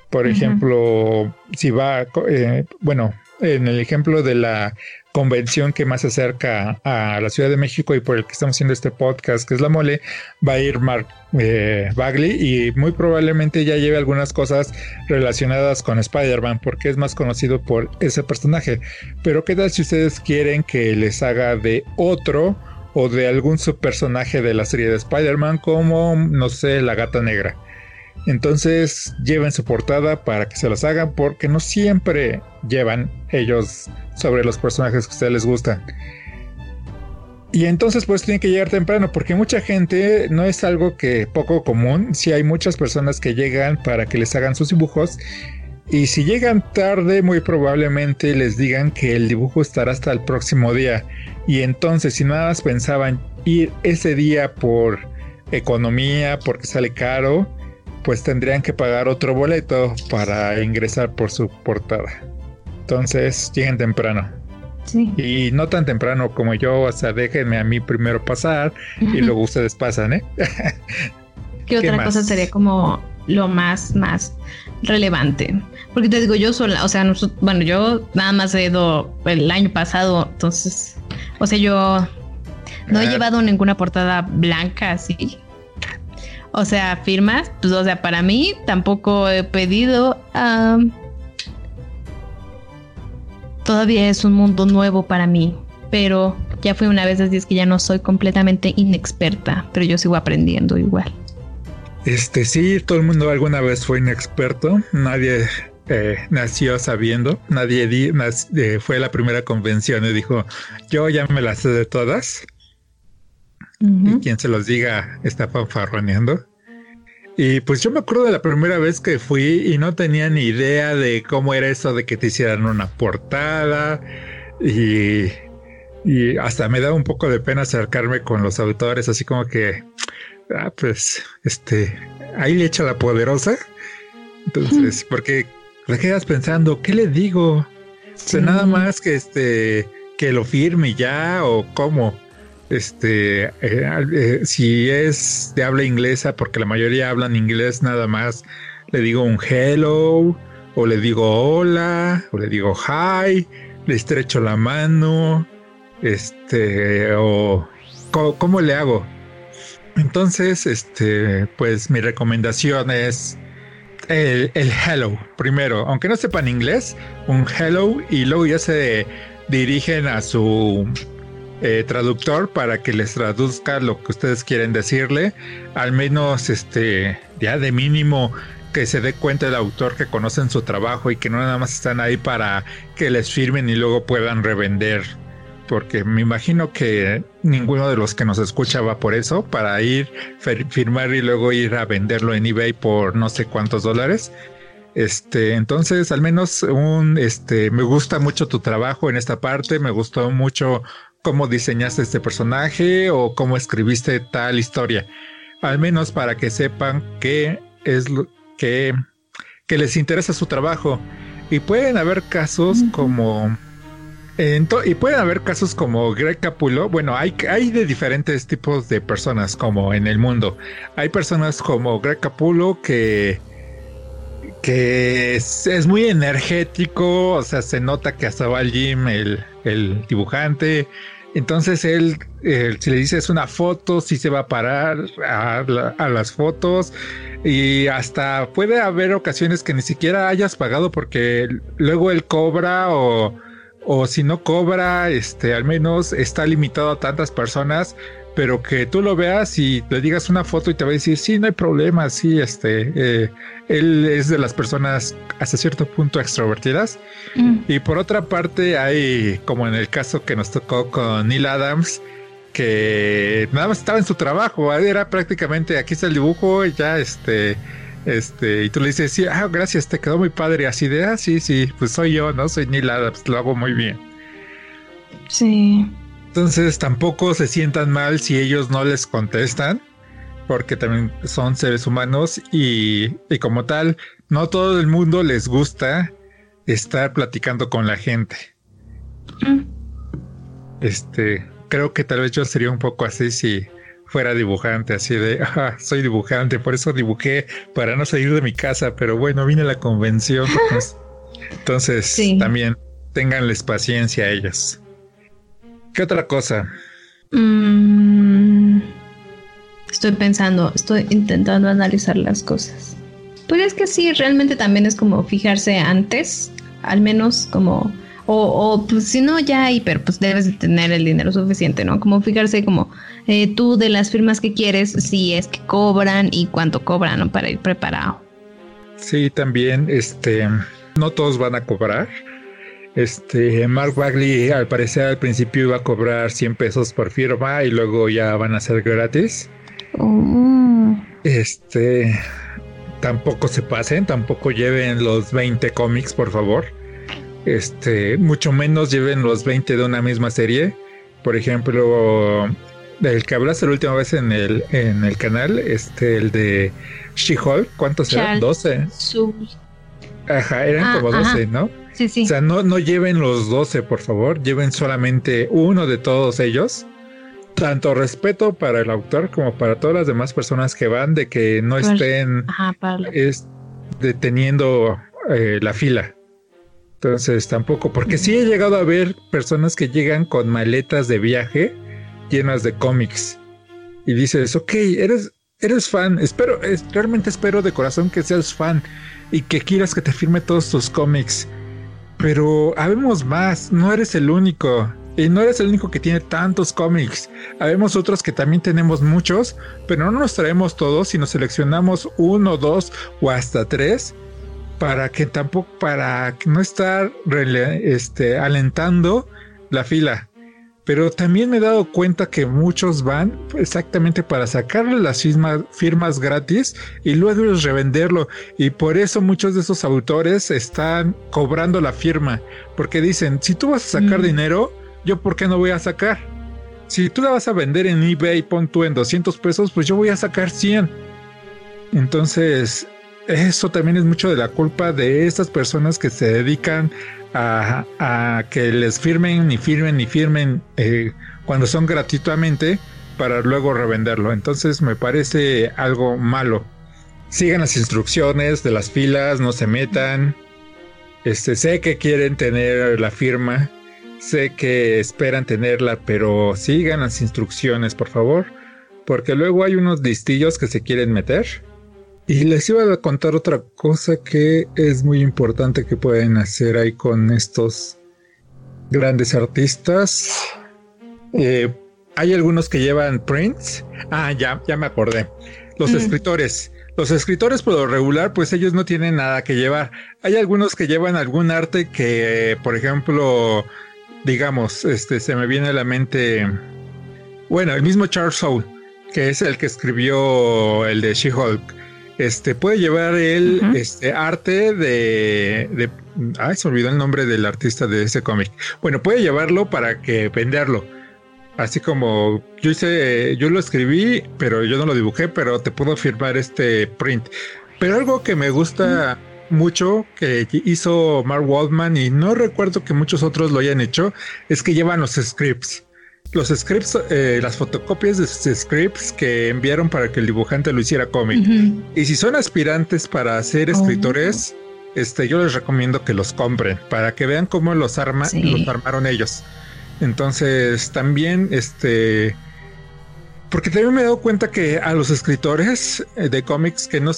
Por ejemplo, si va, eh, bueno, en el ejemplo de la convención que más se acerca a la Ciudad de México y por el que estamos haciendo este podcast, que es la mole, va a ir Mark eh, Bagley y muy probablemente ya lleve algunas cosas relacionadas con Spider-Man porque es más conocido por ese personaje. Pero qué tal si ustedes quieren que les haga de otro o de algún subpersonaje de la serie de Spider-Man como, no sé, la gata negra. Entonces lleven su portada para que se las hagan porque no siempre llevan ellos sobre los personajes que a ustedes les gustan. Y entonces pues tienen que llegar temprano porque mucha gente no es algo que poco común. Si hay muchas personas que llegan para que les hagan sus dibujos y si llegan tarde muy probablemente les digan que el dibujo estará hasta el próximo día. Y entonces si nada más pensaban ir ese día por economía, porque sale caro, pues tendrían que pagar otro boleto para ingresar por su portada. Entonces, lleguen temprano. Sí. Y no tan temprano como yo, o sea, déjenme a mí primero pasar y luego ustedes pasan, ¿eh? ¿Qué, otra cosa sería como lo más, más relevante? Porque te digo, yo sola, o sea, bueno, yo nada más he ido el año pasado, entonces, o sea, yo no he ah. llevado ninguna portada blanca así. O sea, firmas, pues, o sea, para mí tampoco he pedido. todavía es un mundo nuevo para mí, pero ya fui una vez, así es que ya no soy completamente inexperta, pero yo sigo aprendiendo igual. Este sí, todo el mundo alguna vez fue inexperto, nadie eh, nació sabiendo, nadie di, eh, fue la primera convención y dijo, yo ya me las sé de todas. Y quien se los diga está fanfarroneando. Y pues yo me acuerdo de la primera vez que fui y no tenía ni idea de cómo era eso de que te hicieran una portada y, y hasta me daba un poco de pena acercarme con los autores, así como que, ah, pues, este, ahí le echa la poderosa. Entonces, porque te quedas pensando, ¿qué le digo? nada más que este, que lo firme ya o cómo. Este, eh, eh, si es de habla inglesa, porque la mayoría hablan inglés nada más, le digo un hello, o le digo hola, o le digo hi, le estrecho la mano, este, o ¿cómo, le hago? Entonces, este, pues mi recomendación es el, el, hello primero, aunque no sepan inglés, un hello y luego ya se dirigen a su eh, traductor para que les traduzca lo que ustedes quieren decirle, al menos este ya de mínimo que se dé cuenta el autor que conocen su trabajo y que no nada más están ahí para que les firmen y luego puedan revender. Porque me imagino que ninguno de los que nos escucha va por eso, para ir, firmar y luego ir a venderlo en eBay por no sé cuántos dólares. Este, entonces, al menos un, este, me gusta mucho tu trabajo en esta parte, me gustó mucho cómo diseñaste este personaje o cómo escribiste tal historia. Al menos para que sepan qué es lo que, que les interesa su trabajo. Y pueden haber casos como... y pueden haber casos como Greg Capulo. Bueno, hay, hay de diferentes tipos de personas como en el mundo. Hay personas como Greg Capulo que que es, muy energético, o sea, se nota que hasta va al gym el, el dibujante, entonces él, si le dices una foto, sí se va a parar a, las fotos y hasta puede haber ocasiones que ni siquiera hayas pagado porque luego él cobra o, o si no cobra, este, al menos está limitado a tantas personas, pero que tú lo veas y le digas una foto y te va a decir, sí, no hay problema, sí, este, eh, él es de las personas hasta cierto punto extrovertidas. Mm. Y por otra parte, hay, como en el caso que nos tocó con Neil Adams, que nada más estaba en su trabajo, era prácticamente, aquí está el dibujo, y ya, este, este, y tú le dices, sí, ah, gracias, te quedó muy padre, así de, ah, sí, sí, pues soy yo, ¿no? Soy Neil Adams, lo hago muy bien. Sí. Entonces tampoco se sientan mal si ellos no les contestan, porque también son seres humanos y, como tal, no todo el mundo les gusta estar platicando con la gente. Mm. Este, creo que tal vez yo sería un poco así si fuera dibujante, así de, ah, soy dibujante, por eso dibujé para no salir de mi casa, pero bueno, vine a la convención. entonces, también tenganles paciencia a ellos. ¿Qué otra cosa? Mm, estoy pensando, estoy intentando analizar las cosas. Pues es que sí, realmente también es como fijarse antes, al menos como, o, pues si no ya hay, pero pues debes de tener el dinero suficiente, ¿no? Como fijarse como eh, tú de las firmas que quieres, si es que cobran y cuánto cobran, ¿no? Para ir preparado. Sí, también, este, no todos van a cobrar este, Mark Bagley al parecer al principio iba a cobrar 100 pesos por firma y luego ya van a ser gratis. Oh. Este, tampoco se pasen, tampoco lleven los 20 cómics, por favor. Este, mucho menos lleven los 20 de una misma serie. Por ejemplo, del que hablaste la última vez en el, en el canal, este, el de She-Hulk, ¿cuántos eran? 12. Ajá, eran ah, como 12, ¿no? Sí, sí. O sea, no, no lleven los 12, por favor, lleven solamente uno de todos ellos. Tanto respeto para el autor como para todas las demás personas que van, de que no estén deteniendo eh, la fila. Entonces tampoco, porque sí he llegado a ver personas que llegan con maletas de viaje llenas de cómics. Y dices, ok, eres, eres fan, espero, realmente espero de corazón que seas fan y que quieras que te firme todos tus cómics. Pero habemos más, no eres el único. Y no eres el único que tiene tantos cómics. Habemos otros que también tenemos muchos, pero no nos traemos todos, nos seleccionamos uno, dos o hasta tres para que tampoco, para no estar este, alentando la fila. Pero también me he dado cuenta que muchos van exactamente para sacarle las firmas, gratis y luego revenderlo. Y por eso muchos de esos autores están cobrando la firma. Porque dicen, si tú vas a sacar mm. dinero, yo por qué no voy a sacar. Si tú la vas a vender en eBay, pon tú en 200 pesos, pues yo voy a sacar 100. Entonces, eso también es mucho de la culpa de estas personas que se dedican a, que les firmen y firmen y firmen eh, cuando son gratuitamente para luego revenderlo. Entonces me parece algo malo. Sigan las instrucciones de las filas, no se metan. Este, sé que quieren tener la firma, sé que esperan tenerla, pero sigan las instrucciones, por favor, porque luego hay unos listillos que se quieren meter y les iba a contar otra cosa que es muy importante que pueden hacer ahí con estos grandes artistas. Eh, hay algunos que llevan prints. Ah, ya, ya me acordé. Los escritores. Los escritores por lo regular, pues ellos no tienen nada que llevar. Hay algunos que llevan algún arte que, por ejemplo, digamos, este, se me viene a la mente, bueno, el mismo Charles Soule, que es el que escribió el de She-Hulk este puede llevar el este arte de, de, ay se olvidó el nombre del artista de ese cómic. Bueno puede llevarlo para que venderlo. Así como yo hice yo lo escribí pero yo no lo dibujé pero te puedo firmar este print. Pero algo que me gusta mucho que hizo Mark Waldman y no recuerdo que muchos otros lo hayan hecho es que llevan los scripts los scripts, eh, las fotocopias de sus scripts que enviaron para que el dibujante lo hiciera cómic. Y si son aspirantes para ser oh. escritores, este, yo les recomiendo que los compren para que vean cómo los arma, los armaron ellos. Entonces, también, este, porque también me he dado cuenta que a los escritores eh, de cómics que no,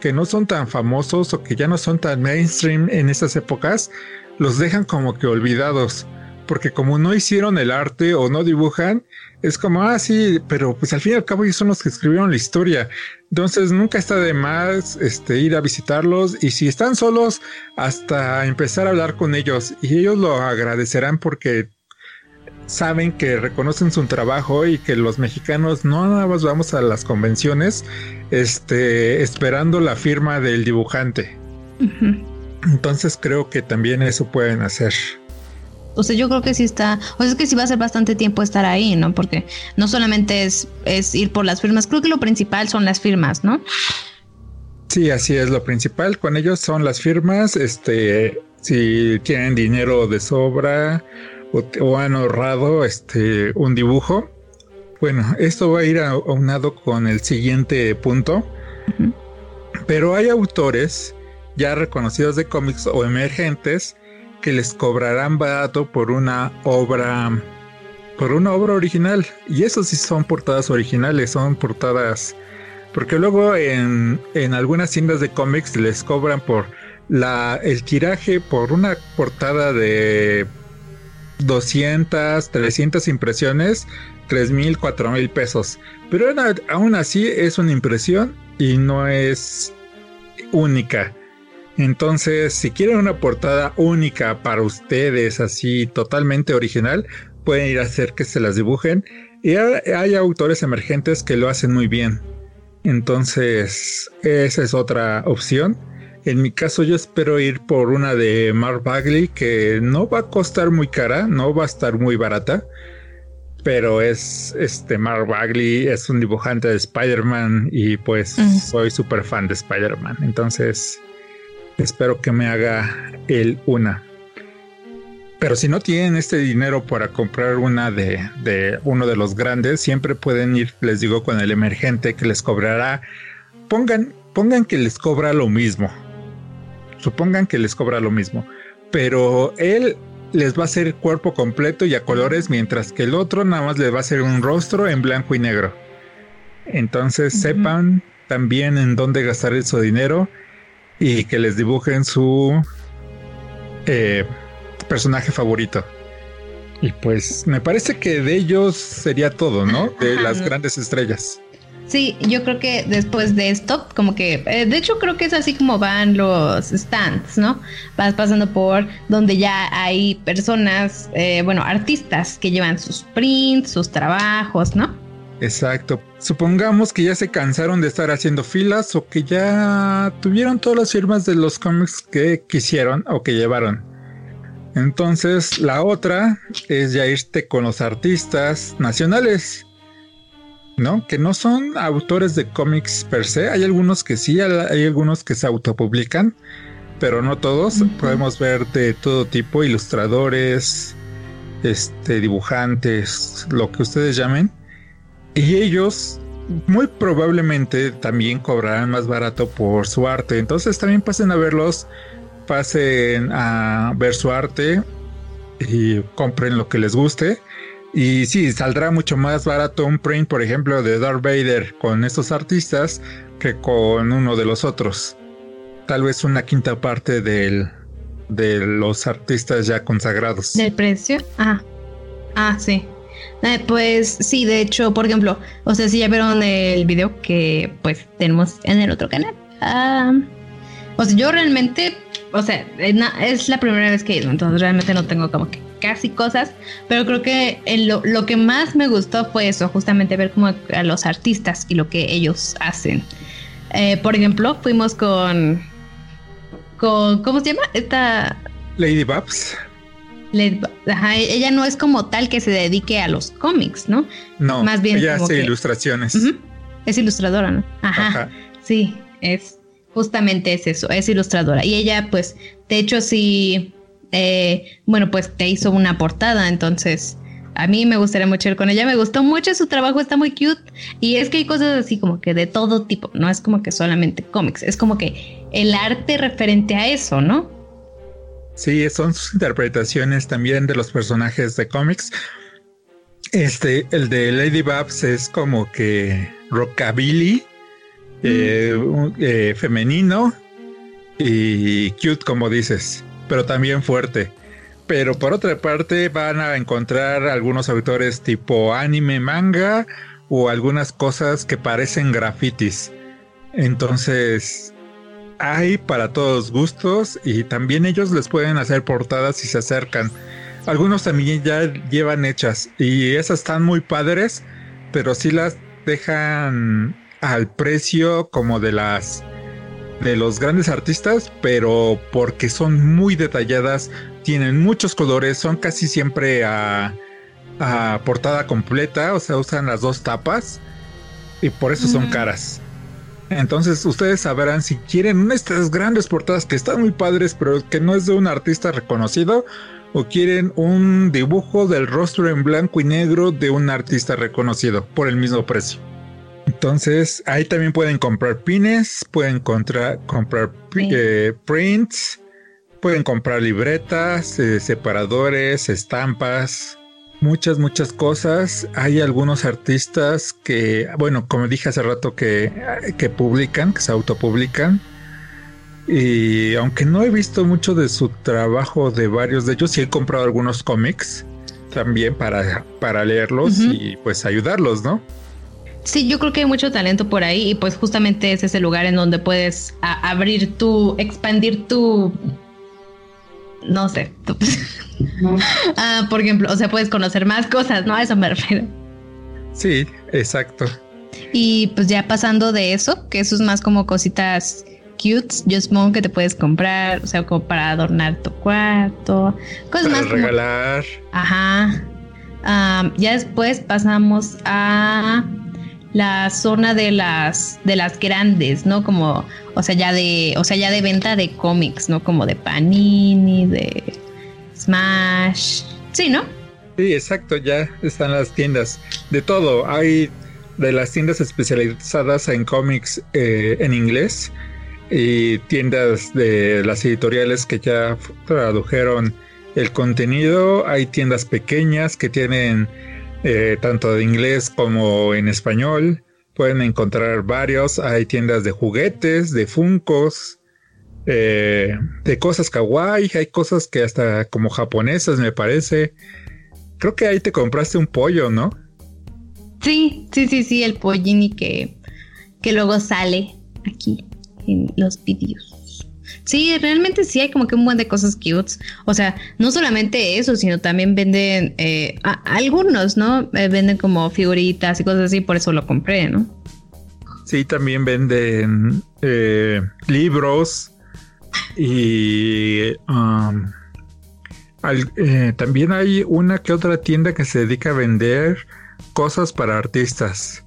que no son tan famosos o que ya no son tan mainstream en estas épocas, los dejan como que olvidados, porque como no hicieron el arte o no dibujan, es como, ah, sí, pero pues al fin y al cabo ellos son los que escribieron la historia. Entonces nunca está de más este, ir a visitarlos y si están solos, hasta empezar a hablar con ellos y ellos lo agradecerán porque saben que reconocen su trabajo y que los mexicanos no nada más vamos a las convenciones este, esperando la firma del dibujante. Entonces creo que también eso pueden hacer. O sea, yo creo que sí está, o sea, es que sí va a ser bastante tiempo estar ahí, ¿no? Porque no solamente es, es ir por las firmas, creo que lo principal son las firmas, ¿no? Sí, así es, lo principal con ellos son las firmas, este, si tienen dinero de sobra o, han ahorrado este, un dibujo. Bueno, esto va a ir aunado con el siguiente punto, pero hay autores ya reconocidos de cómics o emergentes que les cobrarán barato por una obra por una obra original. Y eso sí son portadas originales son portadas porque luego en, en algunas tiendas de cómics les cobran por la el tiraje por una portada de 200 300 impresiones 3 mil 4 mil pesos. Pero aún así es una impresión y no es única entonces, si quieren una portada única para ustedes, así totalmente original, pueden ir a hacer que se las dibujen. Y hay autores emergentes que lo hacen muy bien. Entonces, esa es otra opción. En mi caso, yo espero ir por una de Mark Bagley que no va a costar muy cara, no va a estar muy barata. Pero es este Mark Bagley, es un dibujante de Spider-Man y pues soy súper fan de Spider-Man. Entonces, Espero que me haga el una. Pero si no tienen este dinero para comprar una de, uno de los grandes, siempre pueden ir, les digo, con el emergente que les cobrará. Pongan, pongan que les cobra lo mismo. Supongan que les cobra lo mismo. Pero él les va a hacer cuerpo completo y a colores, mientras que el otro nada más les va a hacer un rostro en blanco y negro. Entonces sepan también en dónde gastar su dinero y que les dibujen su eh, personaje favorito. Y pues me parece que de ellos sería todo, ¿no? De las grandes estrellas. Sí, yo creo que después de esto, como que, eh, de hecho creo que es así como van los stands, ¿no? Vas pasando por donde ya hay personas, eh, bueno, artistas que llevan sus prints, sus trabajos, ¿no? Exacto. Supongamos que ya se cansaron de estar haciendo filas o que ya tuvieron todas las firmas de los cómics que quisieron o que llevaron. Entonces la otra es ya irte con los artistas nacionales, ¿no? Que no son autores de cómics per se. Hay algunos que sí, hay algunos que se autopublican, pero no todos. Podemos ver de todo tipo, ilustradores, este, dibujantes, lo que ustedes llamen y ellos muy probablemente también cobrarán más barato por su arte. Entonces también pasen a verlos, pasen a ver su arte y compren lo que les guste. Y sí, saldrá mucho más barato un print, por ejemplo, de Darth Vader con estos artistas que con uno de los otros. Tal vez una quinta parte del, de los artistas ya consagrados. ¿Del precio? Ah, ah, sí. Eh, pues sí, de hecho, por ejemplo, o sea, si ya vieron el video que pues tenemos en el otro canal. Ah, o sea, yo realmente, o sea, es la primera vez que he ido, entonces realmente no tengo como que casi cosas, pero creo que lo, lo, que más me gustó fue eso, justamente ver como a los artistas y lo que ellos hacen. Eh, por ejemplo, fuimos con, con, ¿cómo se llama? Esta... Lady Babs ella no es como tal que se dedique a los cómics, ¿no? No, más bien. Ella hace ilustraciones. es ilustradora, ¿no? Ajá, Sí, es justamente es eso, es ilustradora. Y ella, pues, de hecho, sí, eh, bueno, pues te hizo una portada, entonces a mí me gustaría mucho ir con ella. Me gustó mucho su trabajo, está muy cute. Y es que hay cosas así como que de todo tipo, no es como que solamente cómics, es como que el arte referente a eso, ¿no? Sí, son sus interpretaciones también de los personajes de cómics. Este, el de Lady Babs es como que rockabilly, eh, eh, femenino y cute, como dices. pero también fuerte. Pero por otra parte van a encontrar algunos autores tipo anime, manga o algunas cosas que parecen grafitis. Entonces hay para todos gustos y también ellos les pueden hacer portadas si se acercan. Algunos también ya llevan hechas y esas están muy padres, pero sí las dejan al precio como de las de los grandes artistas, pero porque son muy detalladas, tienen muchos colores, son casi siempre a, portada completa, o sea, usan las dos tapas y por eso son caras. Entonces ustedes sabrán si quieren estas grandes portadas que están muy padres, pero que no es de un artista reconocido, o quieren un dibujo del rostro en blanco y negro de un artista reconocido por el mismo precio. Entonces, ahí también pueden comprar pines, pueden comprar eh, prints, pueden comprar libretas, eh, separadores, estampas, muchas, muchas cosas. Hay algunos artistas que, bueno, como dije hace rato, que, que publican, que se autopublican. Y aunque no he visto mucho de su trabajo de varios de ellos, sí he comprado algunos cómics también para, para leerlos y pues ayudarlos, ¿no? Sí, yo creo que hay mucho talento por ahí y pues justamente es ese lugar en donde puedes abrir tu, expandir tu, no sé, ah, por ejemplo, o sea, puedes conocer más cosas, ¿no? A eso me refiero. Sí, exacto. Y pues ya pasando de eso, que eso es más como cositas cutes, just mom que te puedes comprar, o sea, como para adornar tu cuarto, cosas para más regalar. Ajá. Ah, ya después pasamos a la zona de las de las grandes, ¿no? Como, o sea, ya de, o sea, ya de venta de cómics, ¿no? Como de Panini, de Smash. Sí, ¿no? Sí, exacto, ya están las tiendas de todo. Hay de las tiendas especializadas en cómics eh, en inglés y tiendas de las editoriales que ya tradujeron el contenido. Hay tiendas pequeñas que tienen eh, tanto de inglés como en español. Pueden encontrar varios. Hay tiendas de juguetes, de funcos, eh, de cosas kawaii. Hay cosas que hasta como japonesas me parece. Creo que ahí te compraste un pollo, ¿no? Sí, sí, sí, sí, el pollini que, que luego sale aquí en los vídeos. Sí, realmente sí hay como que un buen de cosas cutes. O sea, no solamente eso, sino también venden eh, algunos, ¿no? Eh, venden como figuritas y cosas así, por eso lo compré, ¿no? Sí, también venden eh, libros y um, también hay una que otra tienda que se dedica a vender cosas para artistas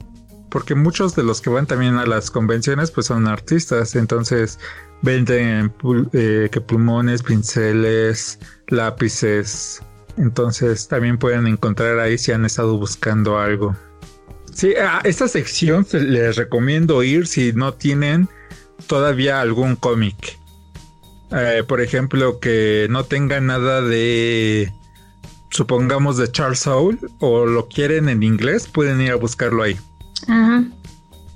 porque muchos de los que van también a las convenciones pues son artistas, entonces Venden eh, que pulmones, pinceles, lápices. Entonces también pueden encontrar ahí si han estado buscando algo. Sí, a esta sección les recomiendo ir si no tienen todavía algún cómic. Eh, por ejemplo, que no tengan nada de, supongamos, de Charles Soule o lo quieren en inglés, pueden ir a buscarlo ahí. Ajá.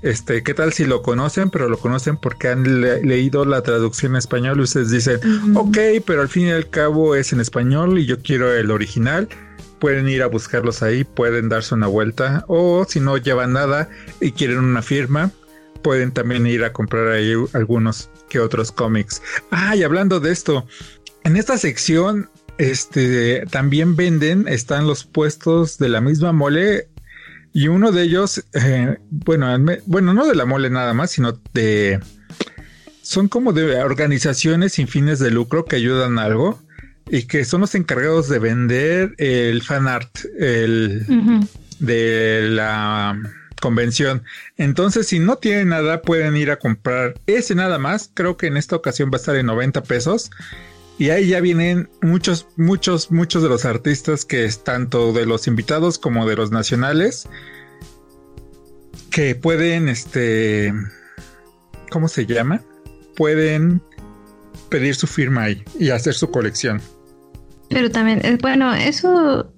Este, ¿qué tal si lo conocen, pero lo conocen porque han leído la traducción en español y ustedes dicen, ok, pero al fin y al cabo es en español y yo quiero el original? Pueden ir a buscarlos ahí, pueden darse una vuelta o si no llevan nada y quieren una firma, pueden también ir a comprar ahí algunos que otros cómics. Ah, y hablando de esto, en esta sección este también venden, están los puestos de la misma mole y uno de ellos, eh, bueno, bueno, no de la mole nada más, sino de... Son como de organizaciones sin fines de lucro que ayudan a algo y que son los encargados de vender el fan art el, de la convención. Entonces, si no tienen nada, pueden ir a comprar ese nada más. Creo que en esta ocasión va a estar en 90 pesos. Y ahí ya vienen muchos, muchos, muchos de los artistas que es tanto de los invitados como de los nacionales que pueden, este, ¿cómo se llama? Pueden pedir su firma ahí y hacer su colección. Pero también, eh, bueno, eso,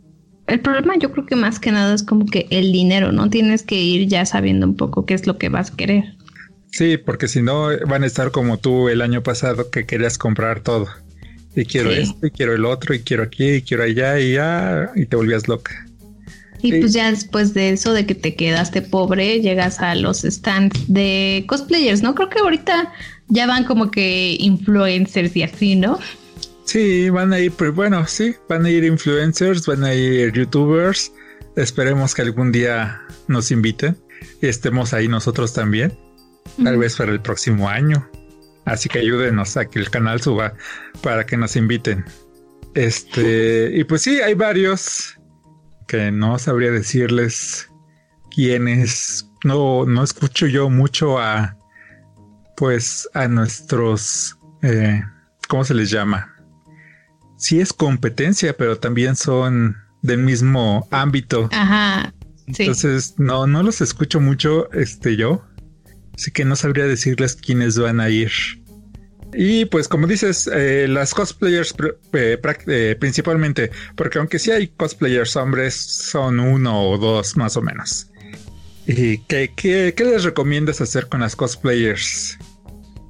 el problema yo creo que más que nada es como que el dinero, ¿no? Tienes que ir ya sabiendo un poco qué es lo que vas a querer. Sí, porque si no van a estar como tú el año pasado que querías comprar todo Y quiero esto, y quiero el otro, y quiero aquí, y quiero allá, y ya, y te volvías loca. Y pues ya después de eso, de que te quedaste pobre, llegas a los stands de cosplayers, ¿no? Creo que ahorita ya van como que influencers y así, ¿no? Sí, van a ir, pues bueno, sí, van a ir influencers, van a ir youtubers. Esperemos que algún día nos inviten y estemos ahí nosotros también. Tal vez para el próximo año. Así que ayúdenos a que el canal suba para que nos inviten. Este, y pues sí, hay varios que no sabría decirles quiénes. No, no escucho yo mucho a, pues, a nuestros, eh, ¿cómo se les llama? Sí es competencia, pero también son del mismo ámbito. Ajá. Entonces, no, no los escucho mucho, este, yo. Así que no sabría decirles quiénes van a ir. Y pues como dices, eh, las cosplayers eh, principalmente, porque aunque sí hay cosplayers hombres, son uno o dos más o menos. ¿Y qué, qué, les recomiendas hacer con las cosplayers?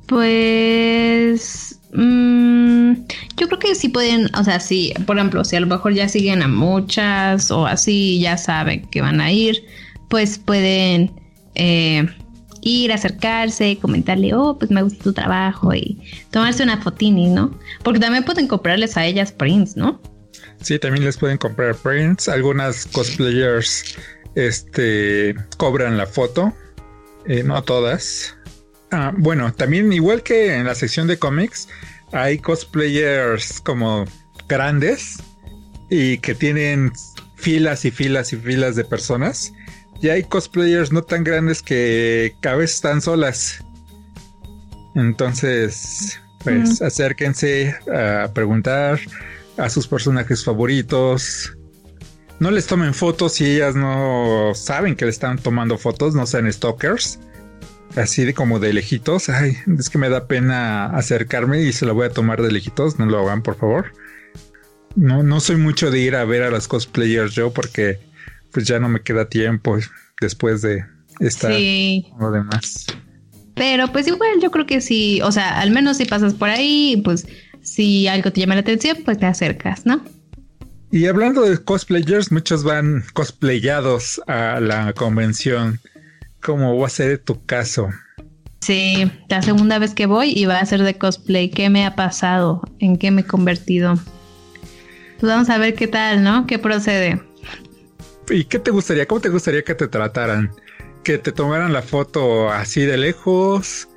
Pues mm, yo creo que sí pueden, o sea, sí, por ejemplo, si a lo mejor ya siguen a muchas o así, ya saben que van a ir, pues pueden... Eh, ir, acercarse, comentarle, oh, pues me gusta tu trabajo y tomarse una fotini, ¿no? Porque también pueden comprarles a ellas prints, ¿no? Sí, también les pueden comprar prints. Algunas cosplayers este, cobran la foto, eh, no todas. Ah, bueno, también igual que en la sección de cómics, hay cosplayers como grandes y que tienen filas y filas y filas de personas ya hay cosplayers no tan grandes que cada vez están solas. Entonces, pues acérquense a preguntar a sus personajes favoritos. No les tomen fotos si ellas no saben que le están tomando fotos, no sean stalkers. Así de como de lejitos. Ay, es que me da pena acercarme y se la voy a tomar de lejitos. No lo hagan, por favor. No, no soy mucho de ir a ver a las cosplayers yo porque pues ya no me queda tiempo después de estar sí. lo demás. Pero pues igual yo creo que sí, o sea, al menos si pasas por ahí, pues si algo te llama la atención, pues te acercas, ¿no? Y hablando de cosplayers, muchos van cosplayados a la convención. ¿Cómo va a ser tu caso? Sí, la segunda vez que voy y va a ser de cosplay. ¿Qué me ha pasado? ¿En qué me he convertido? Pues vamos a ver qué tal, ¿no? ¿Qué procede? ¿Y qué te gustaría? ¿Cómo te gustaría que te trataran? ¿Que te tomaran la foto así de lejos?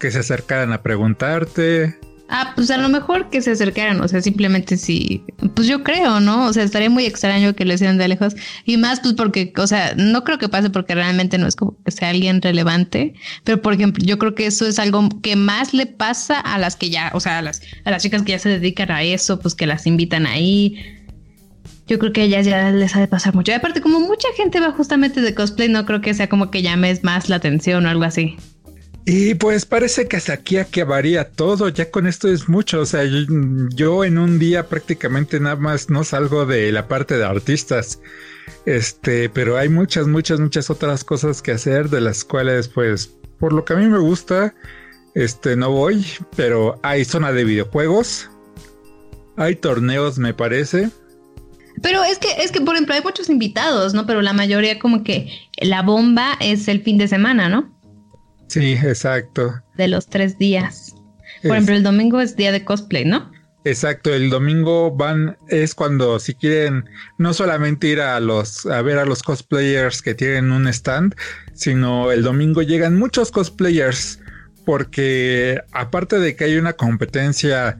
¿Que se acercaran a preguntarte? Ah, pues a lo mejor que se acercaran, o sea, simplemente sí, pues yo creo, ¿no? O sea, estaría muy extraño que lo hicieran de lejos y más pues porque, o sea, no creo que pase porque realmente no es como que sea alguien relevante, pero por ejemplo, yo creo que eso es algo que más le pasa a las que ya, o sea, a las, a las chicas que ya se dedican a eso, pues que las invitan ahí, yo creo que a ellas ya les ha de pasar mucho. Aparte, como mucha gente va justamente de cosplay, no creo que sea como que llames más la atención o algo así. Y pues parece que hasta aquí acabaría todo. Ya con esto es mucho. O sea, yo, en un día prácticamente nada más no salgo de la parte de artistas. Este, pero hay muchas, muchas, muchas otras cosas que hacer de las cuales, pues, por lo que a mí me gusta, este, no voy. Pero hay zona de videojuegos. Hay torneos, me parece. Pero es que, es que, por ejemplo, hay muchos invitados, ¿no? Pero la mayoría como que la bomba es el fin de semana, ¿no? Sí, exacto. De los tres días. Por ejemplo, el domingo es día de cosplay, ¿no? Exacto, el domingo van, es cuando si quieren no solamente ir a los, a ver a los cosplayers que tienen un stand, sino el domingo llegan muchos cosplayers, porque aparte de que hay una competencia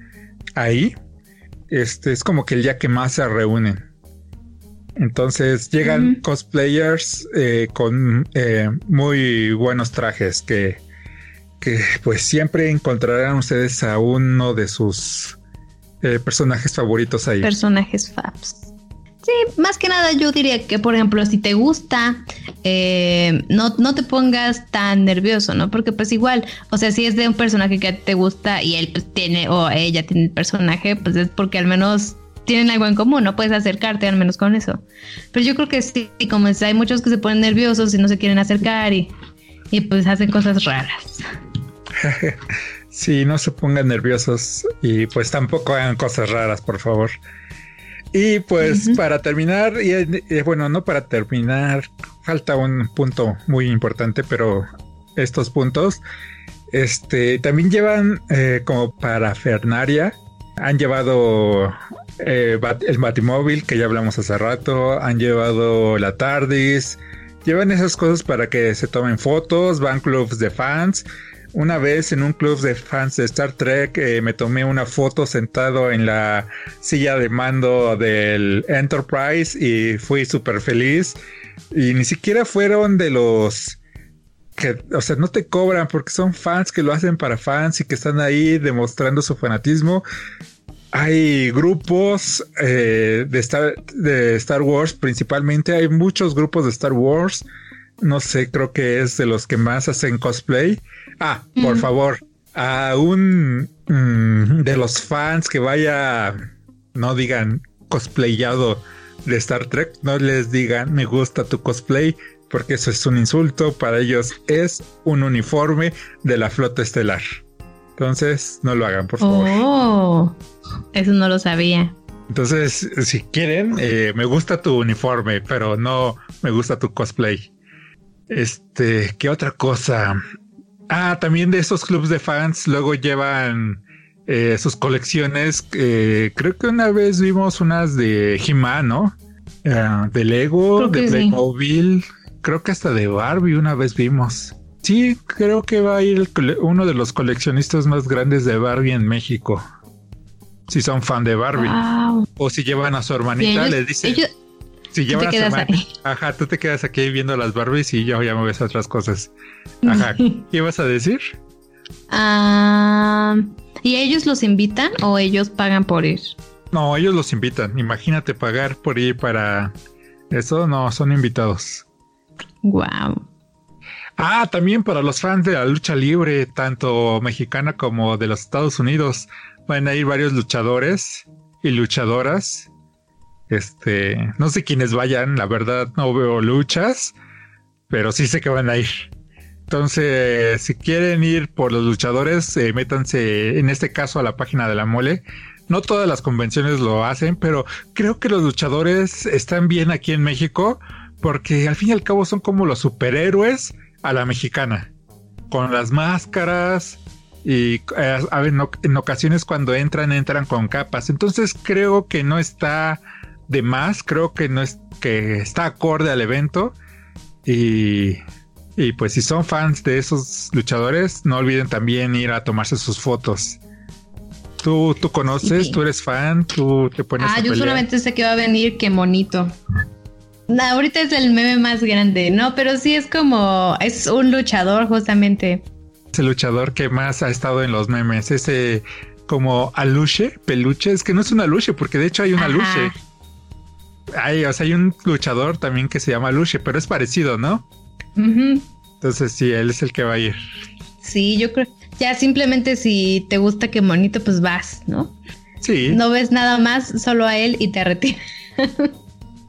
ahí, este es como que el día que más se reúnen. Entonces llegan cosplayers eh, con eh, muy buenos trajes que, que, pues siempre encontrarán ustedes a uno de sus eh, personajes favoritos ahí. Personajes faps. Sí, más que nada yo diría que, por ejemplo, si te gusta, no, no te pongas tan nervioso, ¿no? Porque pues igual, o sea, si es de un personaje que te gusta y él pues, tiene o ella tiene el personaje, pues es porque al menos tienen algo en común, no puedes acercarte al menos con eso. Pero yo creo que sí, como es, hay muchos que se ponen nerviosos y no se quieren acercar y, y pues hacen cosas raras. Sí, no se pongan nerviosos y pues tampoco hagan cosas raras, por favor. Y pues para terminar, y, eh, bueno, no para terminar, falta un punto muy importante, pero estos puntos, este, también llevan eh, como parafernaria, han llevado eh, el Batimóvil, que ya hablamos hace rato, han llevado la TARDIS, llevan esas cosas para que se tomen fotos, van clubs de fans, una vez en un club de fans de Star Trek eh, me tomé una foto sentado en la silla de mando del Enterprise y fui súper feliz. Y ni siquiera fueron de los que, o sea, no te cobran porque son fans que lo hacen para fans y que están ahí demostrando su fanatismo. Hay grupos eh, de, Star, de Star Wars, principalmente hay muchos grupos de Star Wars. No sé, creo que es de los que más hacen cosplay Ah, por favor, a un mm, de los fans que vaya, no digan cosplayado de Star Trek, no les digan me gusta tu cosplay, porque eso es un insulto, para ellos es un uniforme de la flota estelar. Entonces, no lo hagan, por favor. Oh, eso no lo sabía. Entonces, si quieren, eh, me gusta tu uniforme, pero no me gusta tu cosplay. Este, ¿qué otra cosa? Ah, también de esos clubs de fans luego llevan eh, sus colecciones. Eh, creo que una vez vimos unas de He-Man, ¿no? Ah, de Lego, de Playmobil. Creo que hasta de Barbie una vez vimos. Sí, creo que va a ir uno de los coleccionistas más grandes de Barbie en México. Si son fan de Barbie. O si llevan a su hermanita, les dice. Si llevas a Ajá, tú te quedas aquí viendo las Barbies y yo ya me ves a otras cosas. Ajá, ¿qué ibas a decir? Ah, ¿Y ellos los invitan o ellos pagan por ir? No, ellos los invitan. Imagínate pagar por ir para eso. No, son invitados. Wow. Ah, también para los fans de la lucha libre, tanto mexicana como de los Estados Unidos, van a ir varios luchadores y luchadoras este, no sé quiénes vayan, la verdad no veo luchas, pero sí sé que van a ir. Entonces, si quieren ir por los luchadores, eh, métanse en este caso a la página de la mole. No todas las convenciones lo hacen, pero creo que los luchadores están bien aquí en México porque al fin y al cabo son como los superhéroes a la mexicana, con las máscaras y eh, en ocasiones cuando entran entran con capas. Entonces creo que no está de más, creo que no es que está acorde al evento y, y pues si son fans de esos luchadores, no olviden también ir a tomarse sus fotos. Tú, tú conoces, tú eres fan, tú te pones. Ah, yo solamente sé que va a venir, qué monito. Ahorita es el meme más grande, ¿no? Pero sí es como, es un luchador justamente. Es el luchador que más ha estado en los memes, ese como aluche, peluche, es que no es un aluche, porque de hecho hay un aluche. Hay, o sea, hay un luchador también que se llama Luche, pero es parecido, ¿no? Entonces sí, él es el que va a ir. Sí, yo creo. Ya simplemente si te gusta que monito, pues vas, ¿no? Sí. No ves nada más, solo a él y te retiras.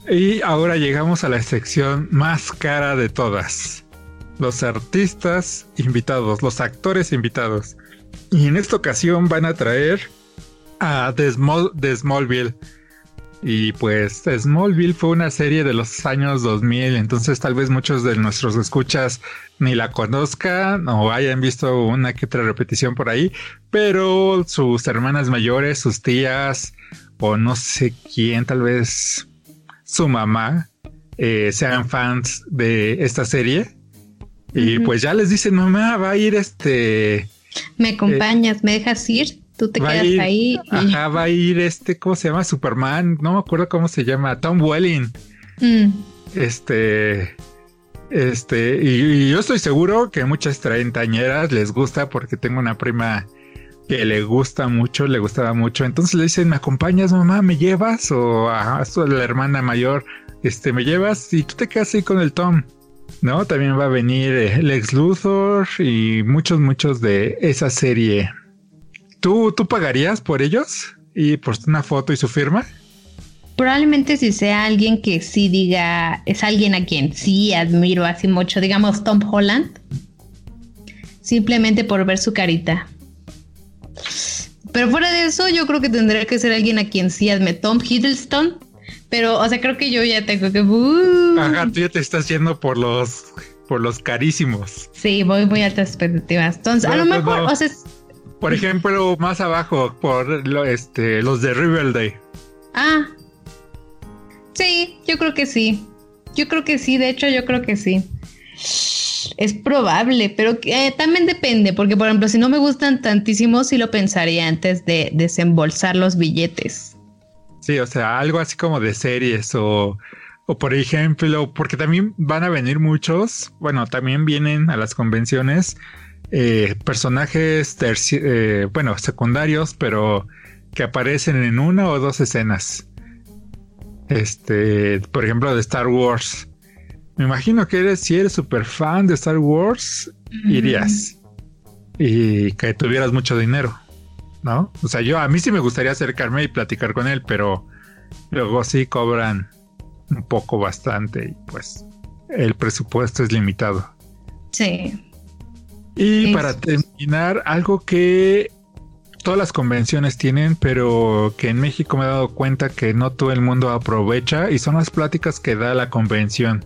y ahora llegamos a la sección más cara de todas. Los artistas invitados, los actores invitados. Y en esta ocasión van a traer a The, Smallville y pues Smallville fue una serie de los años 2000, entonces tal vez muchos de nuestros escuchas ni la conozcan o hayan visto una que otra repetición por ahí, pero sus hermanas mayores, sus tías o no sé quién, tal vez su mamá, eh, sean fans de esta serie. Y pues ya les dicen, mamá, va a ir este... ¿Me acompañas? ¿Me dejas ir? Tú te quedas ahí. Ajá, va a ir este, ¿cómo se llama? Superman, no me acuerdo cómo se llama, Tom Welling. Mm. Este, este, y, yo estoy seguro que muchas treintañeras les gusta porque tengo una prima que le gusta mucho, le gustaba mucho. Entonces le dicen, ¿me acompañas, mamá? ¿Me llevas? O a, la hermana mayor, este, ¿me llevas? Y tú te quedas ahí con el Tom. ¿No? También va a venir eh, Lex Luthor y muchos, muchos de esa serie. ¿Tú, ¿Tú pagarías por ellos? ¿Y por una foto y su firma? Probablemente si sea alguien que sí diga, es alguien a quien sí admiro así mucho, digamos Tom Holland, simplemente por ver su carita. Pero fuera de eso, yo creo que tendría que ser alguien a quien sí adme. Tom Hiddleston. Pero, o sea, creo que yo ya tengo que. Uh. Ajá, tú ya te estás yendo por los por los carísimos. Sí, voy muy altas expectativas. Entonces, a lo pues mejor, o sea, por ejemplo, más abajo, por lo, este, los de Riverdale. Ah. Sí, yo creo que sí. Yo creo que sí, de hecho, yo creo que sí. Es probable, pero eh, también depende, porque por ejemplo, si no me gustan tantísimo, sí lo pensaría antes de desembolsar los billetes. Sí, o sea, algo así como de series o, o por ejemplo, porque también van a venir muchos, bueno, también vienen a las convenciones eh, personajes, eh, bueno, secundarios, pero que aparecen en una o dos escenas. Este, por ejemplo, de Star Wars. Me imagino que eres, si eres súper fan de Star Wars, irías. Y que tuvieras mucho dinero, ¿no? O sea, yo a mí sí me gustaría acercarme y platicar con él, pero luego sí cobran un poco bastante y pues el presupuesto es limitado. Sí. Y para terminar, algo que todas las convenciones tienen, pero que en México me he dado cuenta que no todo el mundo aprovecha y son las pláticas que da la convención.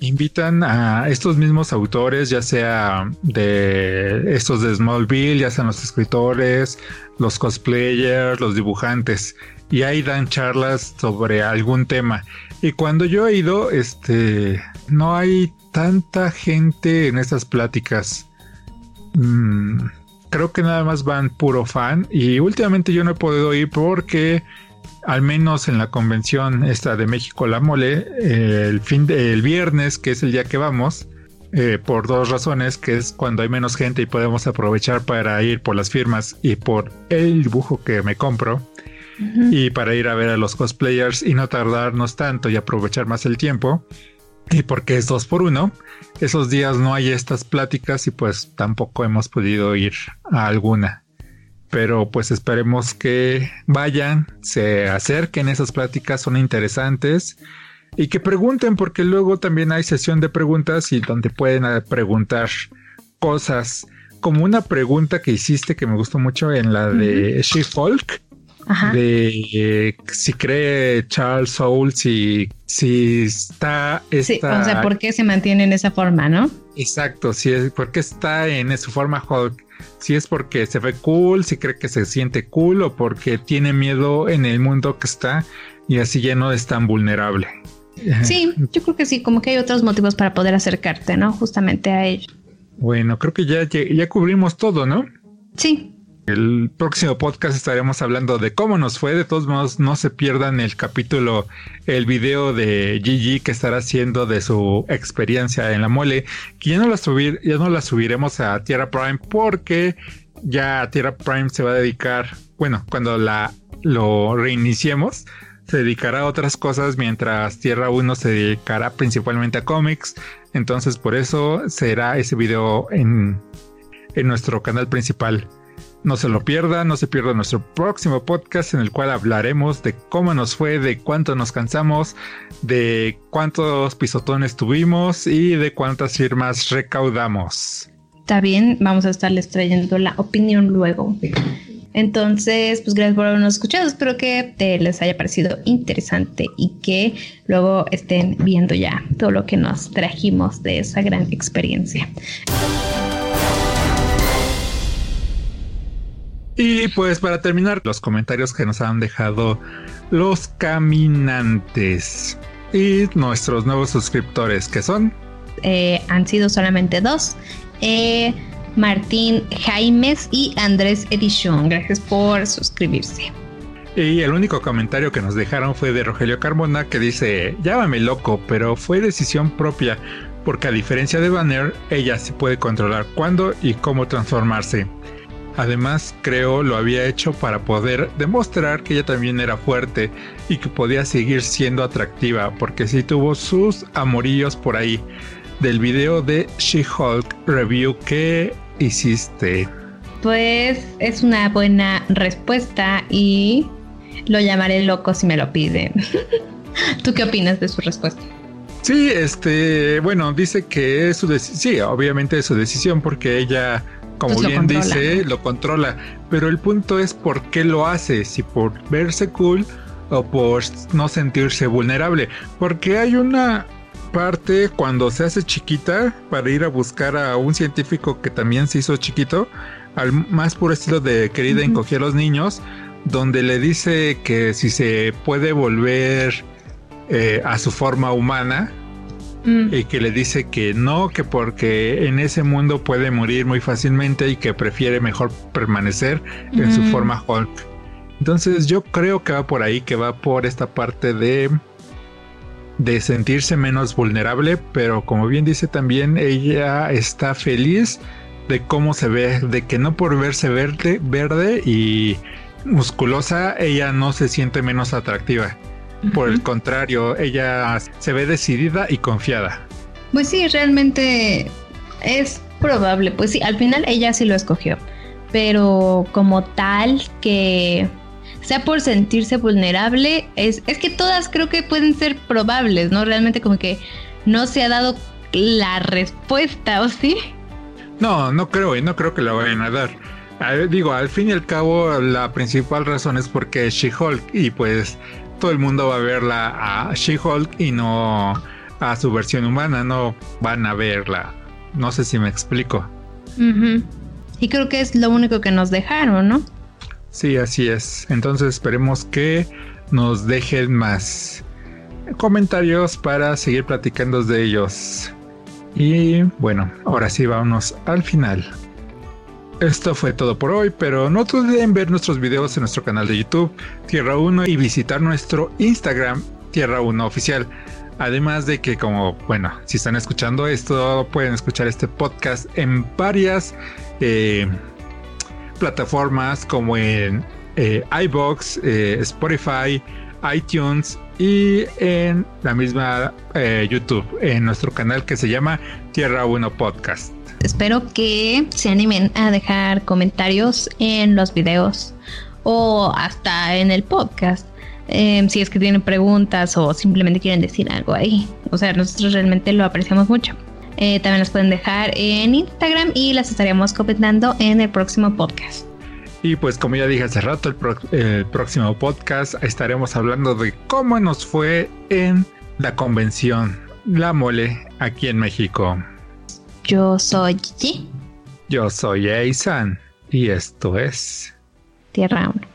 Invitan a estos mismos autores, ya sea de estos de Smallville, ya sean los escritores, los cosplayers, los dibujantes, y ahí dan charlas sobre algún tema. Y cuando yo he ido, este, no hay tanta gente en estas pláticas. Mm, creo que nada más van puro fan. Y últimamente yo no he podido ir porque, al menos en la convención esta de México La Mole, el fin de, viernes, que es el día que vamos, eh, por dos razones, que es cuando hay menos gente y podemos aprovechar para ir por las firmas y por el dibujo que me compro. Y para ir a ver a los cosplayers y no tardarnos tanto y aprovechar más el tiempo. Y porque es dos por uno, esos días no hay estas pláticas y pues tampoco hemos podido ir a alguna. Pero pues esperemos que vayan, se acerquen, esas pláticas son interesantes y que pregunten porque luego también hay sesión de preguntas y donde pueden eh, preguntar cosas como una pregunta que hiciste que me gustó mucho en la de She-Folk de si cree Charles Soule, si, si está esta... o sea, ¿por qué se mantiene en esa forma, no? Exacto, si es, ¿por qué está en su forma Hulk? Si es porque se ve cool, si cree que se siente cool o porque tiene miedo en el mundo que está y así ya no es tan vulnerable. Sí, yo creo que sí, como que hay otros motivos para poder acercarte, ¿no? Justamente a ello. Bueno, creo que ya, ya cubrimos todo, ¿no? Sí, el próximo podcast estaremos hablando de cómo nos fue. De todos modos, no se pierdan el capítulo, el video de Gigi que estará haciendo de su experiencia en la mole. Que ya no la subir, ya no la subiremos a Tierra Prime porque ya Tierra Prime se va a dedicar, bueno, cuando la lo reiniciemos, se dedicará a otras cosas mientras Tierra 1 se dedicará principalmente a cómics. Entonces, por eso será ese video en, en nuestro canal principal. No se lo pierda, no se pierda nuestro próximo podcast en el cual hablaremos de cómo nos fue, de cuánto nos cansamos, de cuántos pisotones tuvimos y de cuántas firmas recaudamos. Está bien, vamos a estarles trayendo la opinión luego. Entonces, pues gracias por habernos escuchado. Espero que te les haya parecido interesante y que luego estén viendo ya todo lo que nos trajimos de esa gran experiencia. Y pues para terminar, los comentarios que nos han dejado los caminantes y nuestros nuevos suscriptores, que son... Eh, han sido solamente dos. Eh, Martín Jaimes y Andrés Edition. Gracias por suscribirse. Y el único comentario que nos dejaron fue de Rogelio Carmona que dice, llámame loco, pero fue decisión propia, porque a diferencia de Banner, ella sí puede controlar cuándo y cómo transformarse. Además, creo lo había hecho para poder demostrar que ella también era fuerte y que podía seguir siendo atractiva, porque sí tuvo sus amorillos por ahí. Del video de She-Hulk review que hiciste. Pues es una buena respuesta y lo llamaré loco si me lo piden. ¿Tú qué opinas de su respuesta? Sí, este, bueno, dice que es su decisión, sí, obviamente es su decisión porque ella como Pues bien dice, lo controla. Pero el punto es por qué lo hace, si por verse cool o por no sentirse vulnerable. Porque hay una parte cuando se hace chiquita para ir a buscar a un científico que también se hizo chiquito, al más puro estilo de querida Ujú. encogía a los niños, donde le dice que si se puede volver eh, a su forma humana, Mm, y que le dice que no, que porque en ese mundo puede morir muy fácilmente y que prefiere mejor permanecer en su Mm. forma Hulk. Entonces yo creo que va por ahí, que va por esta parte de de sentirse menos vulnerable, pero como bien dice también ella está feliz de cómo se ve, de que no por verse verde, verde y musculosa ella no se siente menos atractiva. Por el contrario, ella se ve decidida y confiada. Pues sí, realmente es probable. Pues sí, al final ella sí lo escogió. Pero como tal que sea por sentirse vulnerable, es, es que todas creo que pueden ser probables, ¿no? Realmente como que no se ha dado la respuesta, ¿o sí? No, no creo y no creo que la vayan a dar. Digo, al fin y al cabo, la principal razón es porque es She-Hulk y pues todo el mundo va a verla a She-Hulk y no a su versión humana, no van a verla. No sé si me explico. Y creo que es lo único que nos dejaron, ¿no? Sí, así es. Entonces esperemos que nos dejen más comentarios para seguir platicando de ellos. Y bueno, ahora sí, vámonos al final. Esto fue todo por hoy, pero no olviden ver nuestros videos en nuestro canal de YouTube, Tierra 1, y visitar nuestro Instagram, Tierra 1 Oficial. Además de que, como, bueno, si están escuchando esto, pueden escuchar este podcast en varias eh, plataformas como en eh, iBox, eh, Spotify, iTunes y en la misma YouTube, en nuestro canal que se llama Tierra 1 Podcast. Espero que se animen a dejar comentarios en los videos o hasta en el podcast. eh, si es que tienen preguntas o simplemente quieren decir algo ahí. O sea, nosotros realmente lo apreciamos mucho. Eh, también las pueden dejar en Instagram y las estaríamos comentando en el próximo podcast. Y pues como ya dije hace rato, el próximo podcast estaremos hablando de cómo nos fue en la convención La Mole aquí en México. Yo soy Gigi, Yo soy Eisan y esto es Tierra 1.